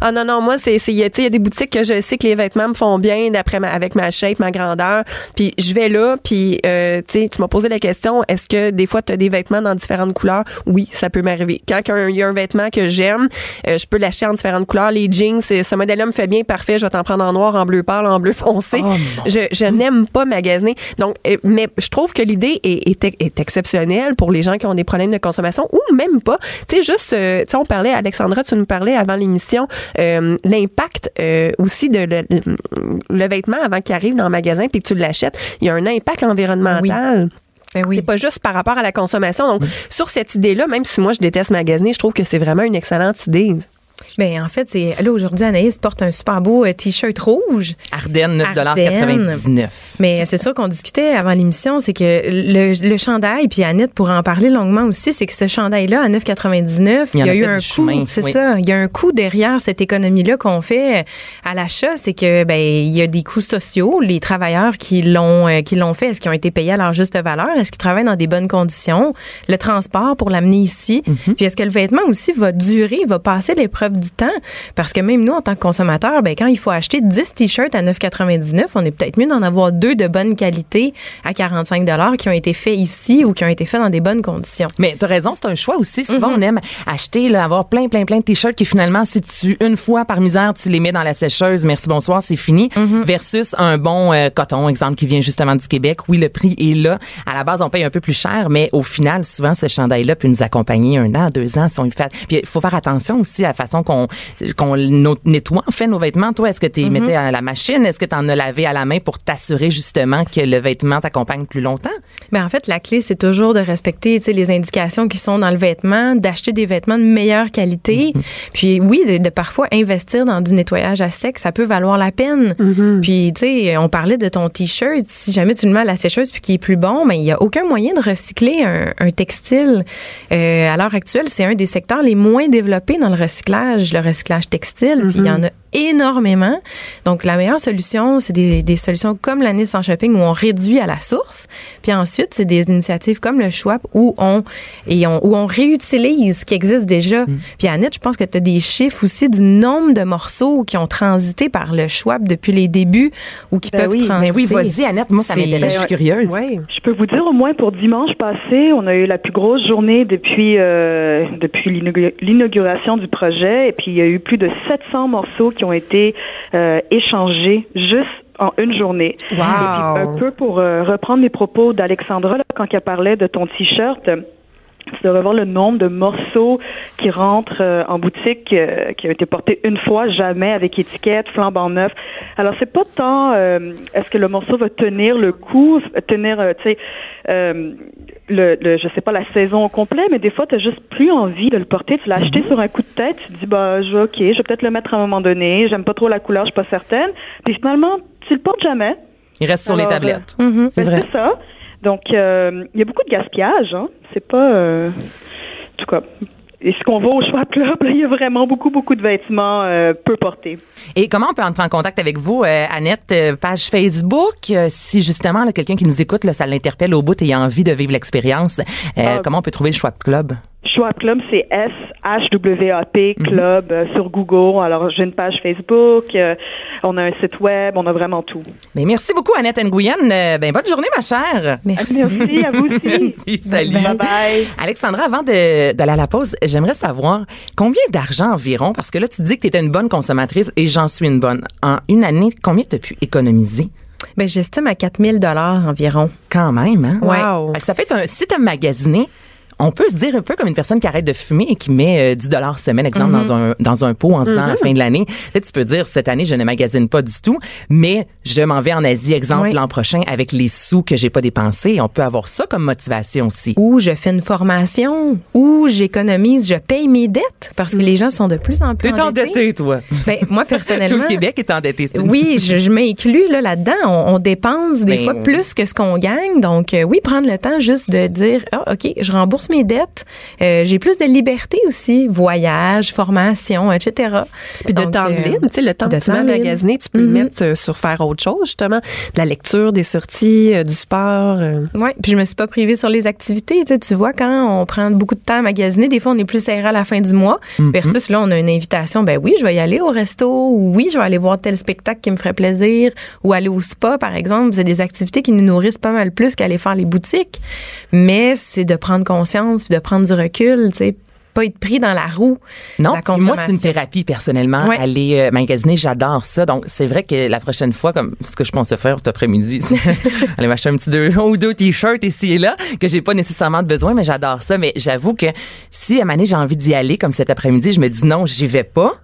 Ah non non moi c'est c'est il y a tu sais, il y a des boutiques que je sais que les vêtements me font bien d'après ma, avec ma shape ma grandeur. Puis je vais là puis euh, tu m'as posé la question est-ce que des fois tu as des vêtements dans différentes couleurs? Oui ça peut m'arriver. Quand il y a un vêtement que j'aime euh, je peux l'acheter en différentes couleurs. Les jeans c'est- ce modèle-là me fait bien parfait je vais t'en prendre en noir en bleu pâle en bleu foncé. Oh, je, je n'aime pas magasiner. Donc euh, mais je trouve que l'idée est, est, est exceptionnelle pour les gens qui ont des problèmes de consommation ou même pas. Tu sais juste euh, tu sais on parlait Alexandra tu nous parlais avant l'émission euh, l'impact euh, aussi de le, le- le vêtement avant qu'il arrive dans le magasin puis que tu l'achètes il y a un impact environnemental. Ben oui. c'est pas juste par rapport à la consommation. Donc sur cette idée là même si moi je déteste magasiner je trouve que c'est vraiment une excellente idée Ben, en fait, c'est là aujourd'hui Anaïs porte un super beau euh, t-shirt rouge. Ardennes, Ardennes. 9,99 Mais c'est sûr qu'on discutait avant l'émission, c'est que le, le chandail, puis Annette pourrait en parler longuement aussi, c'est que ce chandail-là, à 9,99, Il y a a eu un coût. C'est oui. ça. Il y a un coût derrière cette économie-là qu'on fait à l'achat, c'est que ben il y a des coûts sociaux. Les travailleurs qui l'ont euh, qui l'ont fait, est-ce qu'ils ont été payés à leur juste valeur Est-ce qu'ils travaillent dans des bonnes conditions Le transport pour l'amener ici. Mhm. Puis est-ce que le vêtement aussi va durer, va passer l'épreuve du temps Parce que même nous, en tant que consommateurs, ben quand il faut acheter 10 t-shirts à 9,99, on est peut-être mieux d'en avoir deux de bonne qualité à 45 dollars qui ont été faits ici ou qui ont été faits dans des bonnes conditions. Mais t'as raison, c'est un choix aussi. Souvent, on aime acheter, là, avoir plein, plein, plein de t-shirts qui finalement, si tu, une fois par misère, tu les mets dans la sécheuse, merci, bonsoir, c'est fini. Mm-hmm. Versus un bon euh, coton, exemple, qui vient justement du Québec. Oui, le prix est là. À la base, on paye un peu plus cher, mais au final, souvent, ce chandail-là peut nous accompagner un an, deux ans si on le fait. Puis il faut faire attention aussi à la façon façon qu'on nettoie en fait nos vêtements. Toi, est-ce que tu Mm-hmm. les mettais à la machine? Est-ce que tu en as lavé à la main pour t'assurer justement que le vêtement t'accompagne plus longtemps? Ben en fait, la clé, c'est toujours de respecter les indications qui sont dans le vêtement, d'acheter des vêtements de meilleure qualité. Puis oui, de, de parfois investir dans du nettoyage à sec, ça peut valoir la peine. Puis, tu sais, on parlait de ton T-shirt. Si jamais tu le mets à la sécheuse puis qu'il est plus bon, ben il y a aucun moyen de recycler un, un textile. Euh, à l'heure actuelle, c'est un des secteurs les moins développés dans le recyclage, le recyclage textile. Puis il y en a énormément. Donc, la meilleure solution, c'est des, des solutions comme la Nice en shopping où on réduit à la source. Puis ensuite, c'est des initiatives comme le Schwab où on, et on, où on réutilise ce qui existe déjà. Puis Annette, je pense que tu as des chiffres aussi du nombre de morceaux qui ont transité par le Schwab depuis les débuts ou qui Ben peuvent oui. transiter. Mais oui, vas-y, Annette. Moi, ça C'est- m'intéresse. Je suis curieuse. Ouais. Je peux vous dire au moins pour dimanche passé, on a eu la plus grosse journée depuis euh, depuis l'inaugu- l'inauguration du projet et puis il y a eu plus de 700 morceaux qui ont été euh, échangés juste en une journée. Et puis, un peu pour euh, reprendre les propos d'Alexandra quand elle parlait de ton t-shirt. Euh, tu devrais voir le nombre de morceaux qui rentrent euh, en boutique euh, qui ont été portés une fois, jamais avec étiquette, flambant neuf. Alors c'est pas tant euh, est-ce que le morceau va tenir le coup, tenir, tu sais, le, le, je sais pas la saison au complet, mais des fois t'as juste plus envie de le porter. Tu l'as acheté sur un coup de tête, tu te dis bah je, ok, je vais peut-être le mettre à un moment donné. J'aime pas trop la couleur, je suis pas certaine. Puis finalement tu le portes jamais. Il reste sur les tablettes. Mhm. C'est Ben, vrai. C'est ça. Donc, euh, il y a beaucoup de gaspillage. Hein. C'est pas... euh, en tout cas, et ce qu'on va au Schwab Club, là, il y a vraiment beaucoup, beaucoup de vêtements euh, peu portés. Et comment on peut entrer en contact avec vous, euh, Annette? Euh, page Facebook, euh, si justement quelqu'un qui nous écoute, là, ça l'interpelle au bout et a envie de vivre l'expérience, euh, Ah. comment on peut trouver le Schwab Club? Schwab Club, c'est S-H-W-A-P Mhm. Club euh, sur Google. Alors, j'ai une page Facebook, euh, on a un site web, on a vraiment tout. Ben, merci beaucoup, Annette Nguyen. Euh, ben, bonne journée, ma chère. Merci. Merci à vous aussi. Merci, salut. Bye-bye. Alexandra, avant d'aller à la pause, j'aimerais savoir combien d'argent environ, parce que là, tu dis que tu étais une bonne consommatrice et j'en suis une bonne. En une année, combien tu as pu économiser? Ben, j'estime à 4000 dollars environ. Quand même, hein? Wow. Fait Ça être un, si t'as magasiné, on peut se dire un peu comme une personne qui arrête de fumer et qui met euh, 10 dollars semaine, exemple, dans un dans un pot en se disant à la fin de l'année. Tu peux dire cette année je ne magasine pas du tout, mais je m'en vais en Asie, exemple Oui. l'an prochain avec les sous que j'ai pas dépensés. On peut avoir ça comme motivation aussi. Ou je fais une formation, ou j'économise, je paye mes dettes parce que les gens sont de plus en plus T'es endetté, toi. Ben, moi, personnellement. Tout le Québec est endetté. c'est- Oui, je, je m'inclus là, là-dedans. On, on dépense des Ben, fois plus que ce qu'on gagne. Donc, euh, oui, prendre le temps juste de dire, ah, OK, je rembourse mes dettes. Euh, j'ai plus de liberté aussi. Voyage, formation, etc. Puis de Donc, temps euh, libre, tu sais, le temps de que tu magasiner, tu peux le mettre euh, sur faire autre chose, justement. De la lecture, des sorties, euh, du sport. euh. Oui, puis je me suis pas privée sur les activités. Tu, sais, tu vois, quand on prend beaucoup de temps à magasiner, des fois, on est plus serré à la fin du mois. Versus là, on a une invitation. Ben oui, je vais y aller au resto. Ou oui, je vais aller voir tel spectacle qui me ferait plaisir. Ou aller au spa, par exemple. C'est des activités qui nous nourrissent pas mal plus qu'aller faire les boutiques. Mais c'est de prendre conscience puis de prendre du recul, tu sais. Pas être pris dans la roue. Non, la moi c'est une thérapie personnellement. Ouais. Aller euh, magasiner, j'adore ça. Donc c'est vrai que la prochaine fois, comme ce que je pensais faire cet après-midi, c'est aller m'acheter un petit deux ou deux t-shirts ici et là que j'ai pas nécessairement de besoin, mais j'adore ça. Mais j'avoue que si à j'ai envie d'y aller comme cet après-midi, je me dis non, j'y vais pas.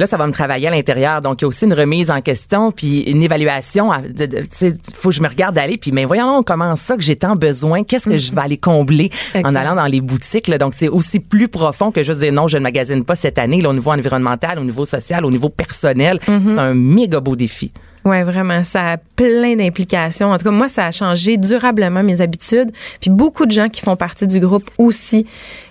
Là, ça va me travailler à l'intérieur. Donc, il y a aussi une remise en question, puis une évaluation. Tu sais, faut que je me regarde aller. Puis, mais voyons, donc, comment ça que j'ai tant besoin? Qu'est-ce que je vais aller combler en allant dans les boutiques? Là? Donc, c'est aussi plus profond que juste dire non, je ne magasine pas cette année, là, au niveau environnemental, au niveau social, au niveau personnel. C'est un méga beau défi. Ouais, vraiment, ça a plein d'implications. En tout cas, moi, ça a changé durablement mes habitudes. Puis beaucoup de gens qui font partie du groupe aussi,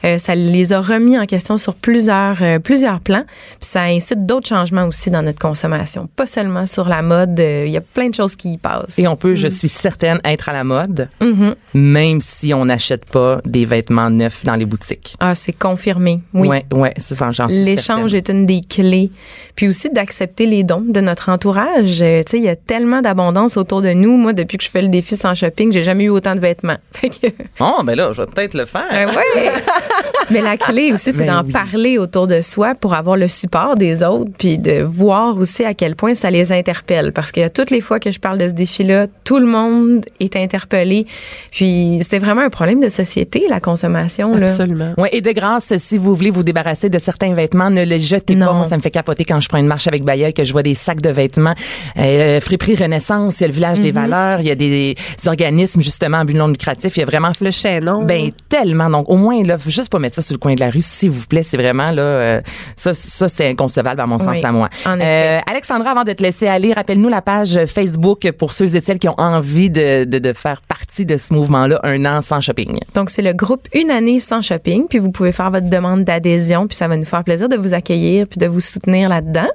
euh, ça les a remis en question sur plusieurs euh, plusieurs plans. Puis ça incite d'autres changements aussi dans notre consommation, pas seulement sur la mode. euh, Il y a plein de choses qui y passent. Et on peut, je suis certaine, être à la mode, Mhm. même si on n'achète pas des vêtements neufs dans les boutiques. Ah, c'est confirmé. Oui. Ouais, ouais, c'est ça, j'en suis L'échange est une des clés. Puis aussi d'accepter les dons de notre entourage. Euh, tu sais, il y a tellement d'abondance autour de nous. Moi, depuis que je fais le défi sans shopping, j'ai jamais eu autant de vêtements. Fait que, Oh, ben là, je vais peut-être le faire. ben ouais. Mais la clé aussi, c'est Ben d'en oui. parler autour de soi pour avoir le support des autres, puis de voir aussi à quel point ça les interpelle. Parce que toutes les fois que je parle de ce défi-là, tout le monde est interpellé. Puis c'était vraiment un problème de société, la consommation. Là. Absolument. Ouais, et de grâce, si vous voulez vous débarrasser de certains vêtements, ne les jetez pas. Moi, ça me fait capoter quand je prends une marche avec Bayeul que je vois des sacs de vêtements. Euh, Friperie Renaissance, il y a le village Mhm. des valeurs, il y a des, organismes justement à but non lucratif. Il y a vraiment Le chaînon. Ben tellement. Donc au moins là, faut juste pas mettre ça sur le coin de la rue, s'il vous plaît. C'est vraiment là, euh, ça, ça c'est inconcevable à mon sens Oui, à moi. Euh, Alexandra, avant de te laisser aller, rappelle-nous la page Facebook pour ceux et celles qui ont envie de, de, de faire partie de ce mouvement-là, un an sans shopping. Donc, c'est le groupe Une année sans shopping. Puis, vous pouvez faire votre demande d'adhésion. Puis, ça va nous faire plaisir de vous accueillir puis de vous soutenir là-dedans.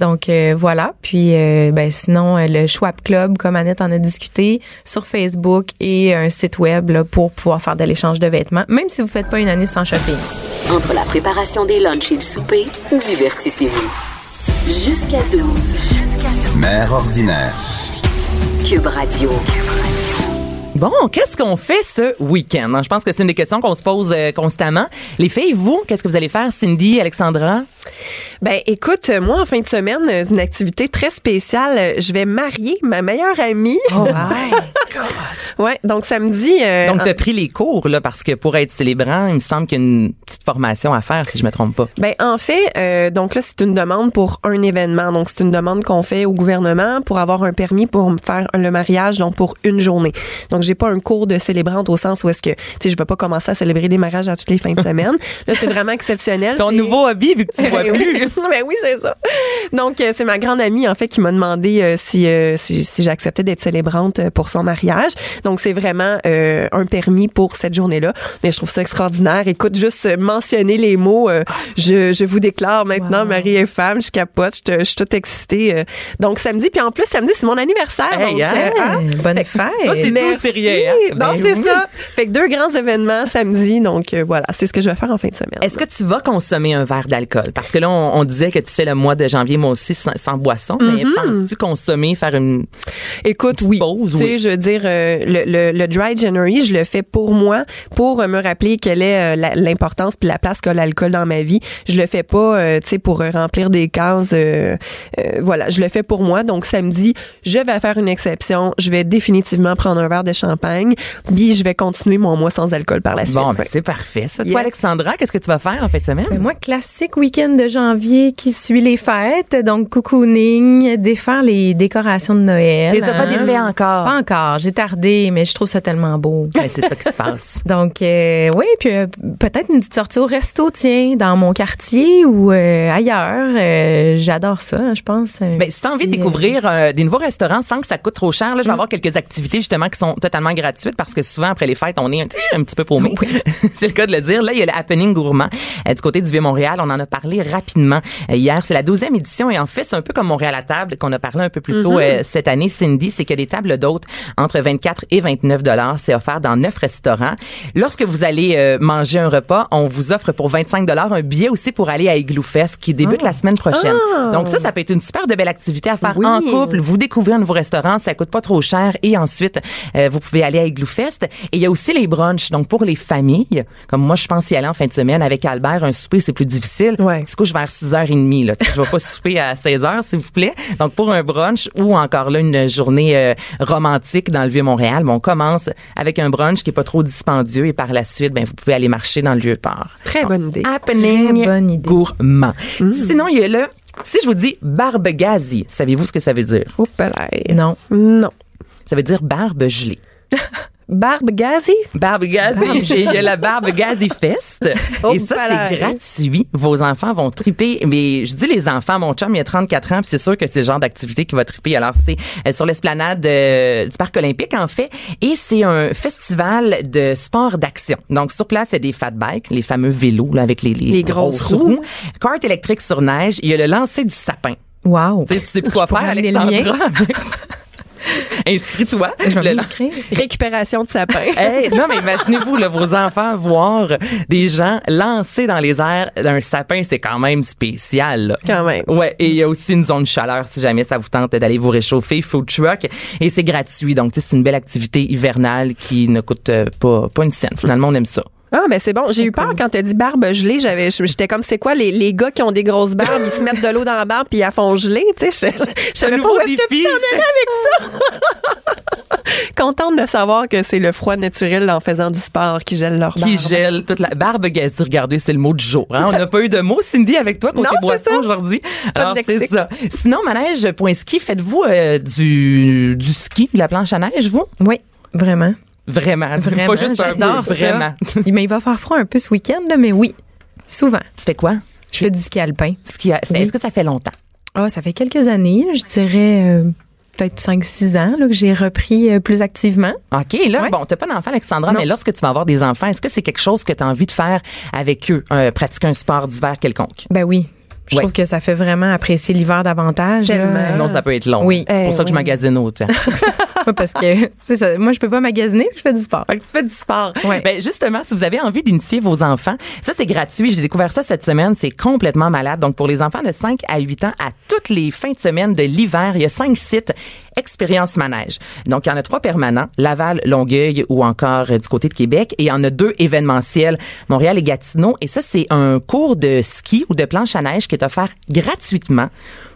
Donc, euh, voilà. Puis, euh, ben, sinon, euh, le Schwab Club, comme Annette en a discuté, sur Facebook et un site web là, pour pouvoir faire de l'échange de vêtements, même si vous faites pas une année sans shopping. Entre la préparation des lunchs et le souper, divertissez-vous. Jusqu'à 12. Mère ordinaire. Cube Radio. Bon, qu'est-ce qu'on fait ce week-end? Je pense que c'est une des questions qu'on se pose euh, constamment. Les filles, vous, qu'est-ce que vous allez faire, Cindy, Alexandra? Ben, écoute, moi, en fin de semaine, c'est une activité très spéciale. Je vais marier ma meilleure amie. Oh, ouais, donc samedi. euh, Donc, en- t'as pris les cours, là, parce que pour être célébrant, il me semble qu'il y a une petite formation à faire, si je me trompe pas. Ben en fait, euh, donc là c'est une demande pour un événement. Donc c'est une demande qu'on fait au gouvernement pour avoir un permis pour faire le mariage donc pour une journée. Donc j'ai pas un cours de célébrante au sens où est-ce que tu sais je vais pas commencer à célébrer des mariages à toutes les fins de semaine. Là c'est vraiment exceptionnel. Ton nouveau hobby, vu que tu vois plus. ben oui, c'est ça. Donc, euh, c'est ma grande amie, en fait, qui m'a demandé euh, si, euh, si, si j'acceptais d'être célébrante pour son mariage. Donc, c'est vraiment euh, un permis pour cette journée-là. Mais je trouve ça extraordinaire. Écoute, juste mentionner les mots, euh, je, je vous déclare maintenant, Wow. Marie est femme, je capote, je, je suis toute excitée. donc, samedi, puis en plus, samedi, c'est mon anniversaire. Hey, donc, hein? euh, hein? Bonne Toi, fête. c'est sérieux, hein? Non, Ben c'est oui. ça. Fait que deux grands événements samedi. Donc, euh, voilà, c'est ce que je vais faire en fin de semaine. Est-ce que tu vas consommer un verre d'alcool? Parce que là, on, on disait que tu fais le mois de janvier, moi aussi, sans, sans boisson. Mais penses-tu consommer, faire une... Écoute, Une oui. pause, tu sais, oui? je veux dire, euh, le, le, le dry January, je le fais pour moi, pour euh, me rappeler quelle est euh, l'importance puis la place qu'a l'alcool dans ma vie. Je le fais pas, euh, tu sais, pour remplir des cases. euh, euh, voilà, je le fais pour moi. Donc samedi, je vais faire une exception. Je vais définitivement prendre un verre de champagne, puis je vais continuer mon mois sans alcool par la suite. Bon, ben, Ouais. c'est parfait. Ça, Yes. toi, Alexandra, qu'est-ce que tu vas faire en fin de semaine? Ben, moi, classique week-end de janvier qui suit les fêtes. Donc, cocooning, défaire les décorations de Noël. Les as pas hein. défait encore? Pas encore. J'ai tardé, mais je trouve ça tellement beau. Ben, c'est ça qui se passe. Donc, euh, oui, puis euh, peut-être une petite sortie au resto, tiens, dans mon quartier ou euh, ailleurs. Euh, J'adore ça, je pense. Ben, si t'as envie de découvrir euh, des nouveaux restaurants sans que ça coûte trop cher, là, je vais avoir quelques activités justement qui sont totalement gratuites parce que souvent après les fêtes, on est un, petit- un petit peu paumé. c'est le cas de le dire. Là, il y a le happening gourmand euh, du côté du Vieux-Montréal. On en a parlé rapidement euh, hier. C'est la douzième édition et en fait, c'est un peu comme Montréal à table qu'on a parlé un peu plus tôt euh, cette année, Cindy. C'est que des tables d'hôtes entre 24 et 29 dollars. C'est offert dans neuf restaurants. Lorsque vous allez euh, manger un repas, on vous offre pour 25 dollars un billet aussi pour aller à Igloo Fest qui débute la semaine prochaine. Donc ça, ça peut être une super de belle activité à faire Oui. en couple. Vous découvrez un nouveau restaurant, ça coûte pas trop cher et ensuite euh, vous pouvez aller à Igloo Fest. Et il y a aussi les brunchs. Donc pour les familles, comme moi je pense y aller en fin de semaine avec Albert, un souper c'est plus difficile. Ouais. Se couche vers 6h30 là. Je vais pas souper à 16h s'il vous plaît. Donc pour un brunch ou encore là une journée euh, romantique dans le vieux Montréal, bon, on commence avec un brunch qui est pas trop dispendieux et par la suite ben vous pouvez aller marcher dans le lieu de port. Très bonne idée. Happening Très bonne idée. gourmand. Sinon, il y a le, si je vous dis barbe gazi, savez-vous ce que ça veut dire? Oh. Non. Non. Ça veut dire barbe gelée. Barbe gazi? Barbe gazi. Il y a la barbe gazi fest. Oh, et ça, c'est gratuit. Vos enfants vont triper. Mais je dis les enfants, mon chum, il a 34 ans, puis c'est sûr que c'est le genre d'activité qui va triper. Alors, c'est euh, sur l'esplanade euh, du Parc olympique, en fait. Et c'est un festival de sport d'action. Donc, sur place, il y a des fat bikes, les fameux vélos, là, avec les, les, Les grosses roues. Kart électrique sur neige. Il y a le lancer du sapin. Wow. Tu sais, tu sais quoi faire, Alexandra. Inscris-toi. Je vais m'inscrire. Récupération de sapin. Hey, non, mais imaginez-vous, là, vos enfants voir des gens lancer dans les airs un sapin, c'est quand même spécial. là. Quand même. Ouais, et il y a aussi une zone chaleur si jamais ça vous tente d'aller vous réchauffer, food truck, et c'est gratuit. Donc, c'est une belle activité hivernale qui ne coûte euh, pas, pas une scène. Finalement, on aime ça. Ah, mais c'est bon. J'ai eu peur quand t'as dit barbe gelée. J'avais, j'étais comme, c'est quoi, les, les gars qui ont des grosses barbes, ils se mettent de l'eau dans la barbe puis ils la font geler, tu sais. Je, je, je savais pas nouveau où est-ce que tu avec ça. Contente de savoir que c'est le froid naturel en faisant du sport qui gèle leur barbe. Qui gèle toute la barbe gazée. Regardez, c'est le mot du jour. hein. On n'a pas eu de mots, Cindy, avec toi côté Non, boisson ça. aujourd'hui. Pas Alors, de c'est ça. Sinon, manège.ski, faites-vous euh, du, du ski, de la planche à neige, vous? Oui, vraiment. Vraiment. Vraiment. Pas juste un peu, j'adore ça. vraiment. Mais il va faire froid un peu ce week-end, là, mais oui, souvent. tu fais quoi? Je fais du ski alpin. Ski à- Oui. Est-ce que ça fait longtemps? Ah, ça fait quelques années, là, je dirais euh, peut-être 5-6 ans là, que j'ai repris euh, plus activement. OK, là, Ouais. bon, t'as pas d'enfant, Alexandra, Non. mais lorsque tu vas avoir des enfants, est-ce que c'est quelque chose que tu as envie de faire avec eux, euh, pratiquer un sport d'hiver quelconque? Ben oui. Je Ouais. trouve que ça fait vraiment apprécier l'hiver davantage. Sinon, ça peut être long. Oui. C'est pour Eh ça que je oui. magasine autant. Parce que c'est ça. Moi, je peux pas magasiner, je fais du sport. Fait que tu fais du sport. Ouais. Ben, justement, si vous avez envie d'initier vos enfants, ça, c'est gratuit. J'ai découvert ça cette semaine. C'est complètement malade. Donc, pour les enfants de 5 à 8 ans, à toutes les fins de semaine de l'hiver, il y a cinq sites Expérience Manège. Donc, il y en a trois permanents, Laval, Longueuil ou encore euh, du côté de Québec. Et il y en a deux événementiels, Montréal et Gatineau. Et ça, c'est un cours de ski ou de planche à neige qui est offert gratuitement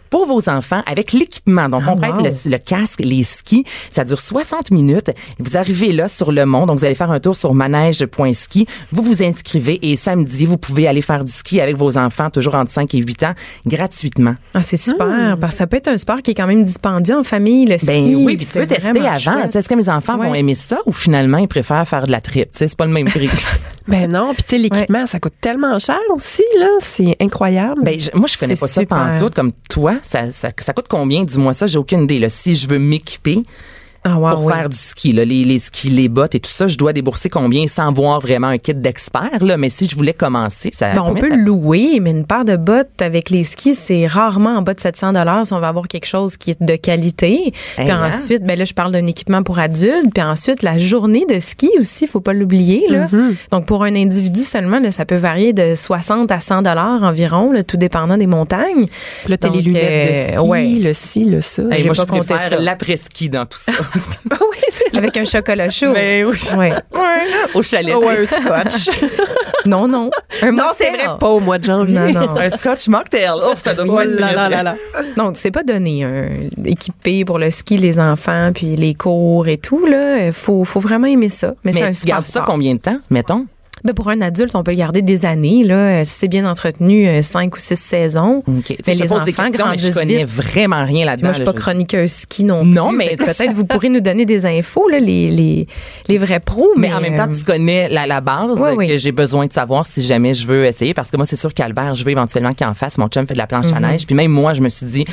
pour vos enfants avec l'équipement. Donc, Ah, on prête wow. le, le casque, les skis. Ça dure 60 minutes. Vous arrivez là sur le mont. Donc, vous allez faire un tour sur manège.ski. Vous vous inscrivez et samedi, vous pouvez aller faire du ski avec vos enfants, toujours entre 5 et 8 ans, gratuitement. Ah, c'est super, parce que ça peut être un sport qui est quand même dispendieux en famille, le ski. Ben oui, puis tu c'est peux tester avant. Est-ce que mes enfants vont aimer ça ou finalement ils préfèrent faire de la trip? C'est pas le même prix. Ben non, puis tu sais, l'équipement, ça coûte tellement cher aussi, là. C'est incroyable. Ben, je- moi, je connais pas ça super. pantoute comme toi. Ça, ça, ça coûte combien? Dis-moi ça, j'ai aucune idée. Si je veux m'équiper Ah, pour oui. faire du ski, là, les, les skis, les bottes et tout ça, je dois débourser combien sans voir vraiment un kit d'expert. Là? Mais si je voulais commencer, ça Ben, on peut ça- louer, mais une paire de bottes avec les skis, c'est rarement en bas de 700 dollars si on va avoir quelque chose qui est de qualité. Eh puis hein? ensuite, ben là, je parle d'un équipement pour adultes. Puis ensuite, la journée de ski aussi, faut pas l'oublier. là. Mm-hmm. Donc, pour un individu seulement, là, ça peut varier de 60 à 100 dollars environ, là, tout dépendant des montagnes. Puis là, t'as les lunettes de euh, ski, ouais. le ci, le ça. Hey, j'ai moi, je préfère l'après-ski dans tout ça. oui, c'est Avec un chocolat chaud. Ben oui. Ouais. Au chalet. Oh, un scotch. Non, non. Un non, c'est mocktail. vrai, pas au mois de janvier. Non, non. Un scotch mocktail. Oh, ça donne Oh moins là là là là. Donc, c'est pas donné un équipé pour le ski, les enfants, puis les cours et tout. Là, faut, faut vraiment aimer ça. Mais, c'est Mais un tu super gardes ça sport. combien de temps, mettons? Ben, pour un adulte, on peut le garder des années. Là, si c'est bien entretenu, euh, cinq ou six saisons. Mais je les enfants mais je connais vite. vraiment rien là-dedans. Moi, je suis pas chroniqueuse ski non plus. Non, mais- peut-être vous pourrez nous donner des infos, là, les, les, les vrais pros. Mais Mais, en même temps, euh, tu connais la, la base Oui, euh, oui. que j'ai besoin de savoir si jamais je veux essayer. Parce que moi, c'est sûr qu'Albert, je veux éventuellement qu'il en fasse. Mon chum fait de la planche à neige. Puis même moi, je me suis dit,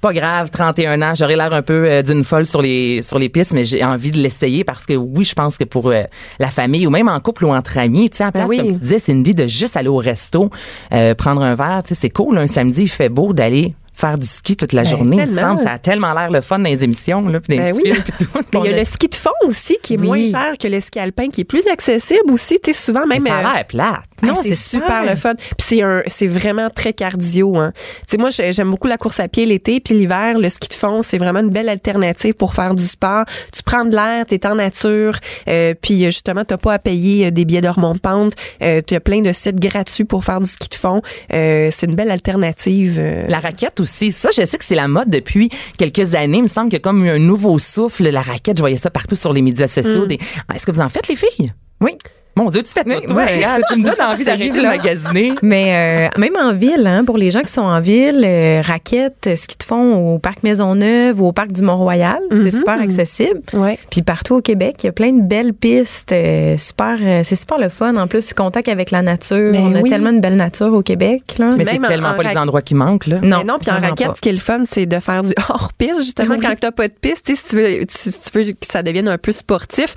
pas grave, 31 ans, j'aurais l'air un peu euh, d'une folle sur les sur les pistes, mais j'ai envie de l'essayer parce que oui, je pense que pour euh, la famille ou même en couple ou entre amis, tu sais, en Ben place, oui. comme tu disais, Cindy, de juste aller au resto, euh, prendre un verre, tu sais, c'est cool. Un samedi, il fait beau d'aller faire du ski toute la journée. Il me semble, ça a tellement l'air le fun dans les émissions, là, puis Ben oui. puis tout. Mais il y a le ski de fond aussi qui est Oui. moins cher que le ski alpin, qui est plus accessible aussi. Tu sais, souvent même. Mais ça a l'air plate. Non, Ah, c'est c'est super le fun. Puis c'est un, c'est vraiment très cardio. Hein. Tu sais, moi, j'ai- j'aime beaucoup la course à pied l'été, puis l'hiver, le ski de fond, c'est vraiment une belle alternative pour faire du sport. Tu prends de l'air, t'es en nature, euh, puis euh, justement, t'as pas à payer euh, des billets de remonte-pente. Euh, tu as plein de sites gratuits pour faire du ski de fond. Euh, c'est une belle alternative. euh. La raquette aussi, ça, je sais que c'est la mode depuis quelques années. Il me semble qu'il y a comme eu un nouveau souffle. La raquette, je voyais ça partout sur les médias sociaux. Des- Est-ce que vous en faites, les filles? Oui. Mon Dieu, tu fais tout, toi, ouais. regarde, tu me donnes envie Ce d'arrêter de magasiner. Mais euh, même en ville, hein, pour les gens qui sont en ville, euh, raquettes, euh, ski de fond au parc Maisonneuve ou au parc du Mont-Royal, c'est super accessible. Ouais. Puis partout au Québec, il y a plein de belles pistes, euh, super, euh, c'est super le fun. En plus, contact avec la nature, Ben on a tellement de belle nature au Québec. Là. Mais Même c'est en- tellement en pas les endroits qui manquent, là. Non, Mais non, puis en raquette, pas. ce qui est le fun, c'est de faire du hors-piste, justement, Oui. quand t'as pas de piste. Tu sais, si tu veux, tu, tu veux que ça devienne un peu sportif,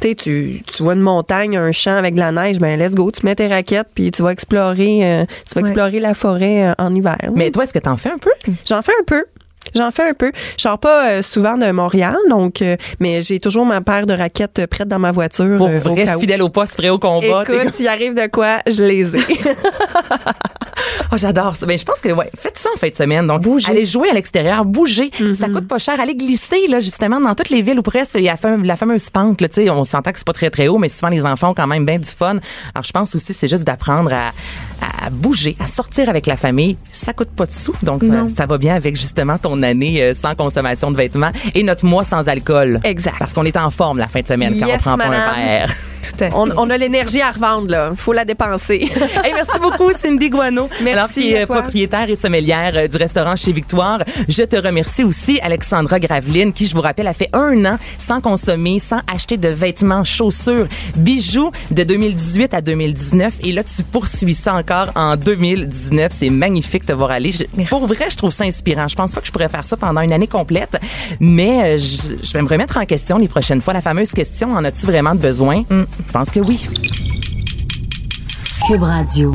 tu vois une montagne, un champ avec de la neige, ben let's go, tu mets tes raquettes, puis tu vas explorer, euh, tu vas Ouais. explorer la forêt euh, en hiver. Mais toi, est-ce que t'en fais un peu? J'en fais un peu. J'en fais un peu. Je sors pas euh, souvent de Montréal, donc, euh, mais j'ai toujours ma paire de raquettes euh, prête dans ma voiture. Pour euh, au vrai, où. fidèle au poste, prêt au combat. Écoute, s'il arrive de quoi, je les ai. Oh, j'adore ça. Ben, je pense que, ouais, faites ça en fin de semaine. Donc, Bouger. allez jouer à l'extérieur, bouger. Mm-hmm. Ça coûte pas cher. Allez glisser, là, justement, dans toutes les villes où presque il y a la fame- la fameuse pente, là, tu sais. On s'entend que c'est pas très, très haut, mais souvent les enfants ont quand même bien du fun. Alors, je pense aussi, c'est juste d'apprendre à, à bouger, à sortir avec la famille. Ça coûte pas de sous. Donc, ça, ça va bien avec, justement, ton année euh, sans consommation de vêtements et notre mois sans alcool. Exact. Parce qu'on est en forme la fin de semaine quand on prend pas un verre. Tout à fait. on, on a l'énergie à revendre, là. Faut la dépenser. Hey, merci beaucoup, Cindy Guano. Merci Alors, qui à est toi. propriétaire et sommelière euh, du restaurant chez Victoire. Je te remercie aussi, Alexandra Graveline, qui, je vous rappelle, a fait un an sans consommer, sans acheter de vêtements, chaussures, bijoux de 2018 à 2019. Et là, tu poursuis ça encore en 2019. C'est magnifique de te voir aller. Je- pour vrai, je trouve ça inspirant. Je pense pas que je pourrais faire ça pendant une année complète, mais euh, je, je vais me remettre en question les prochaines fois. La fameuse question, en as-tu vraiment besoin? Pense que oui. Cube Radio.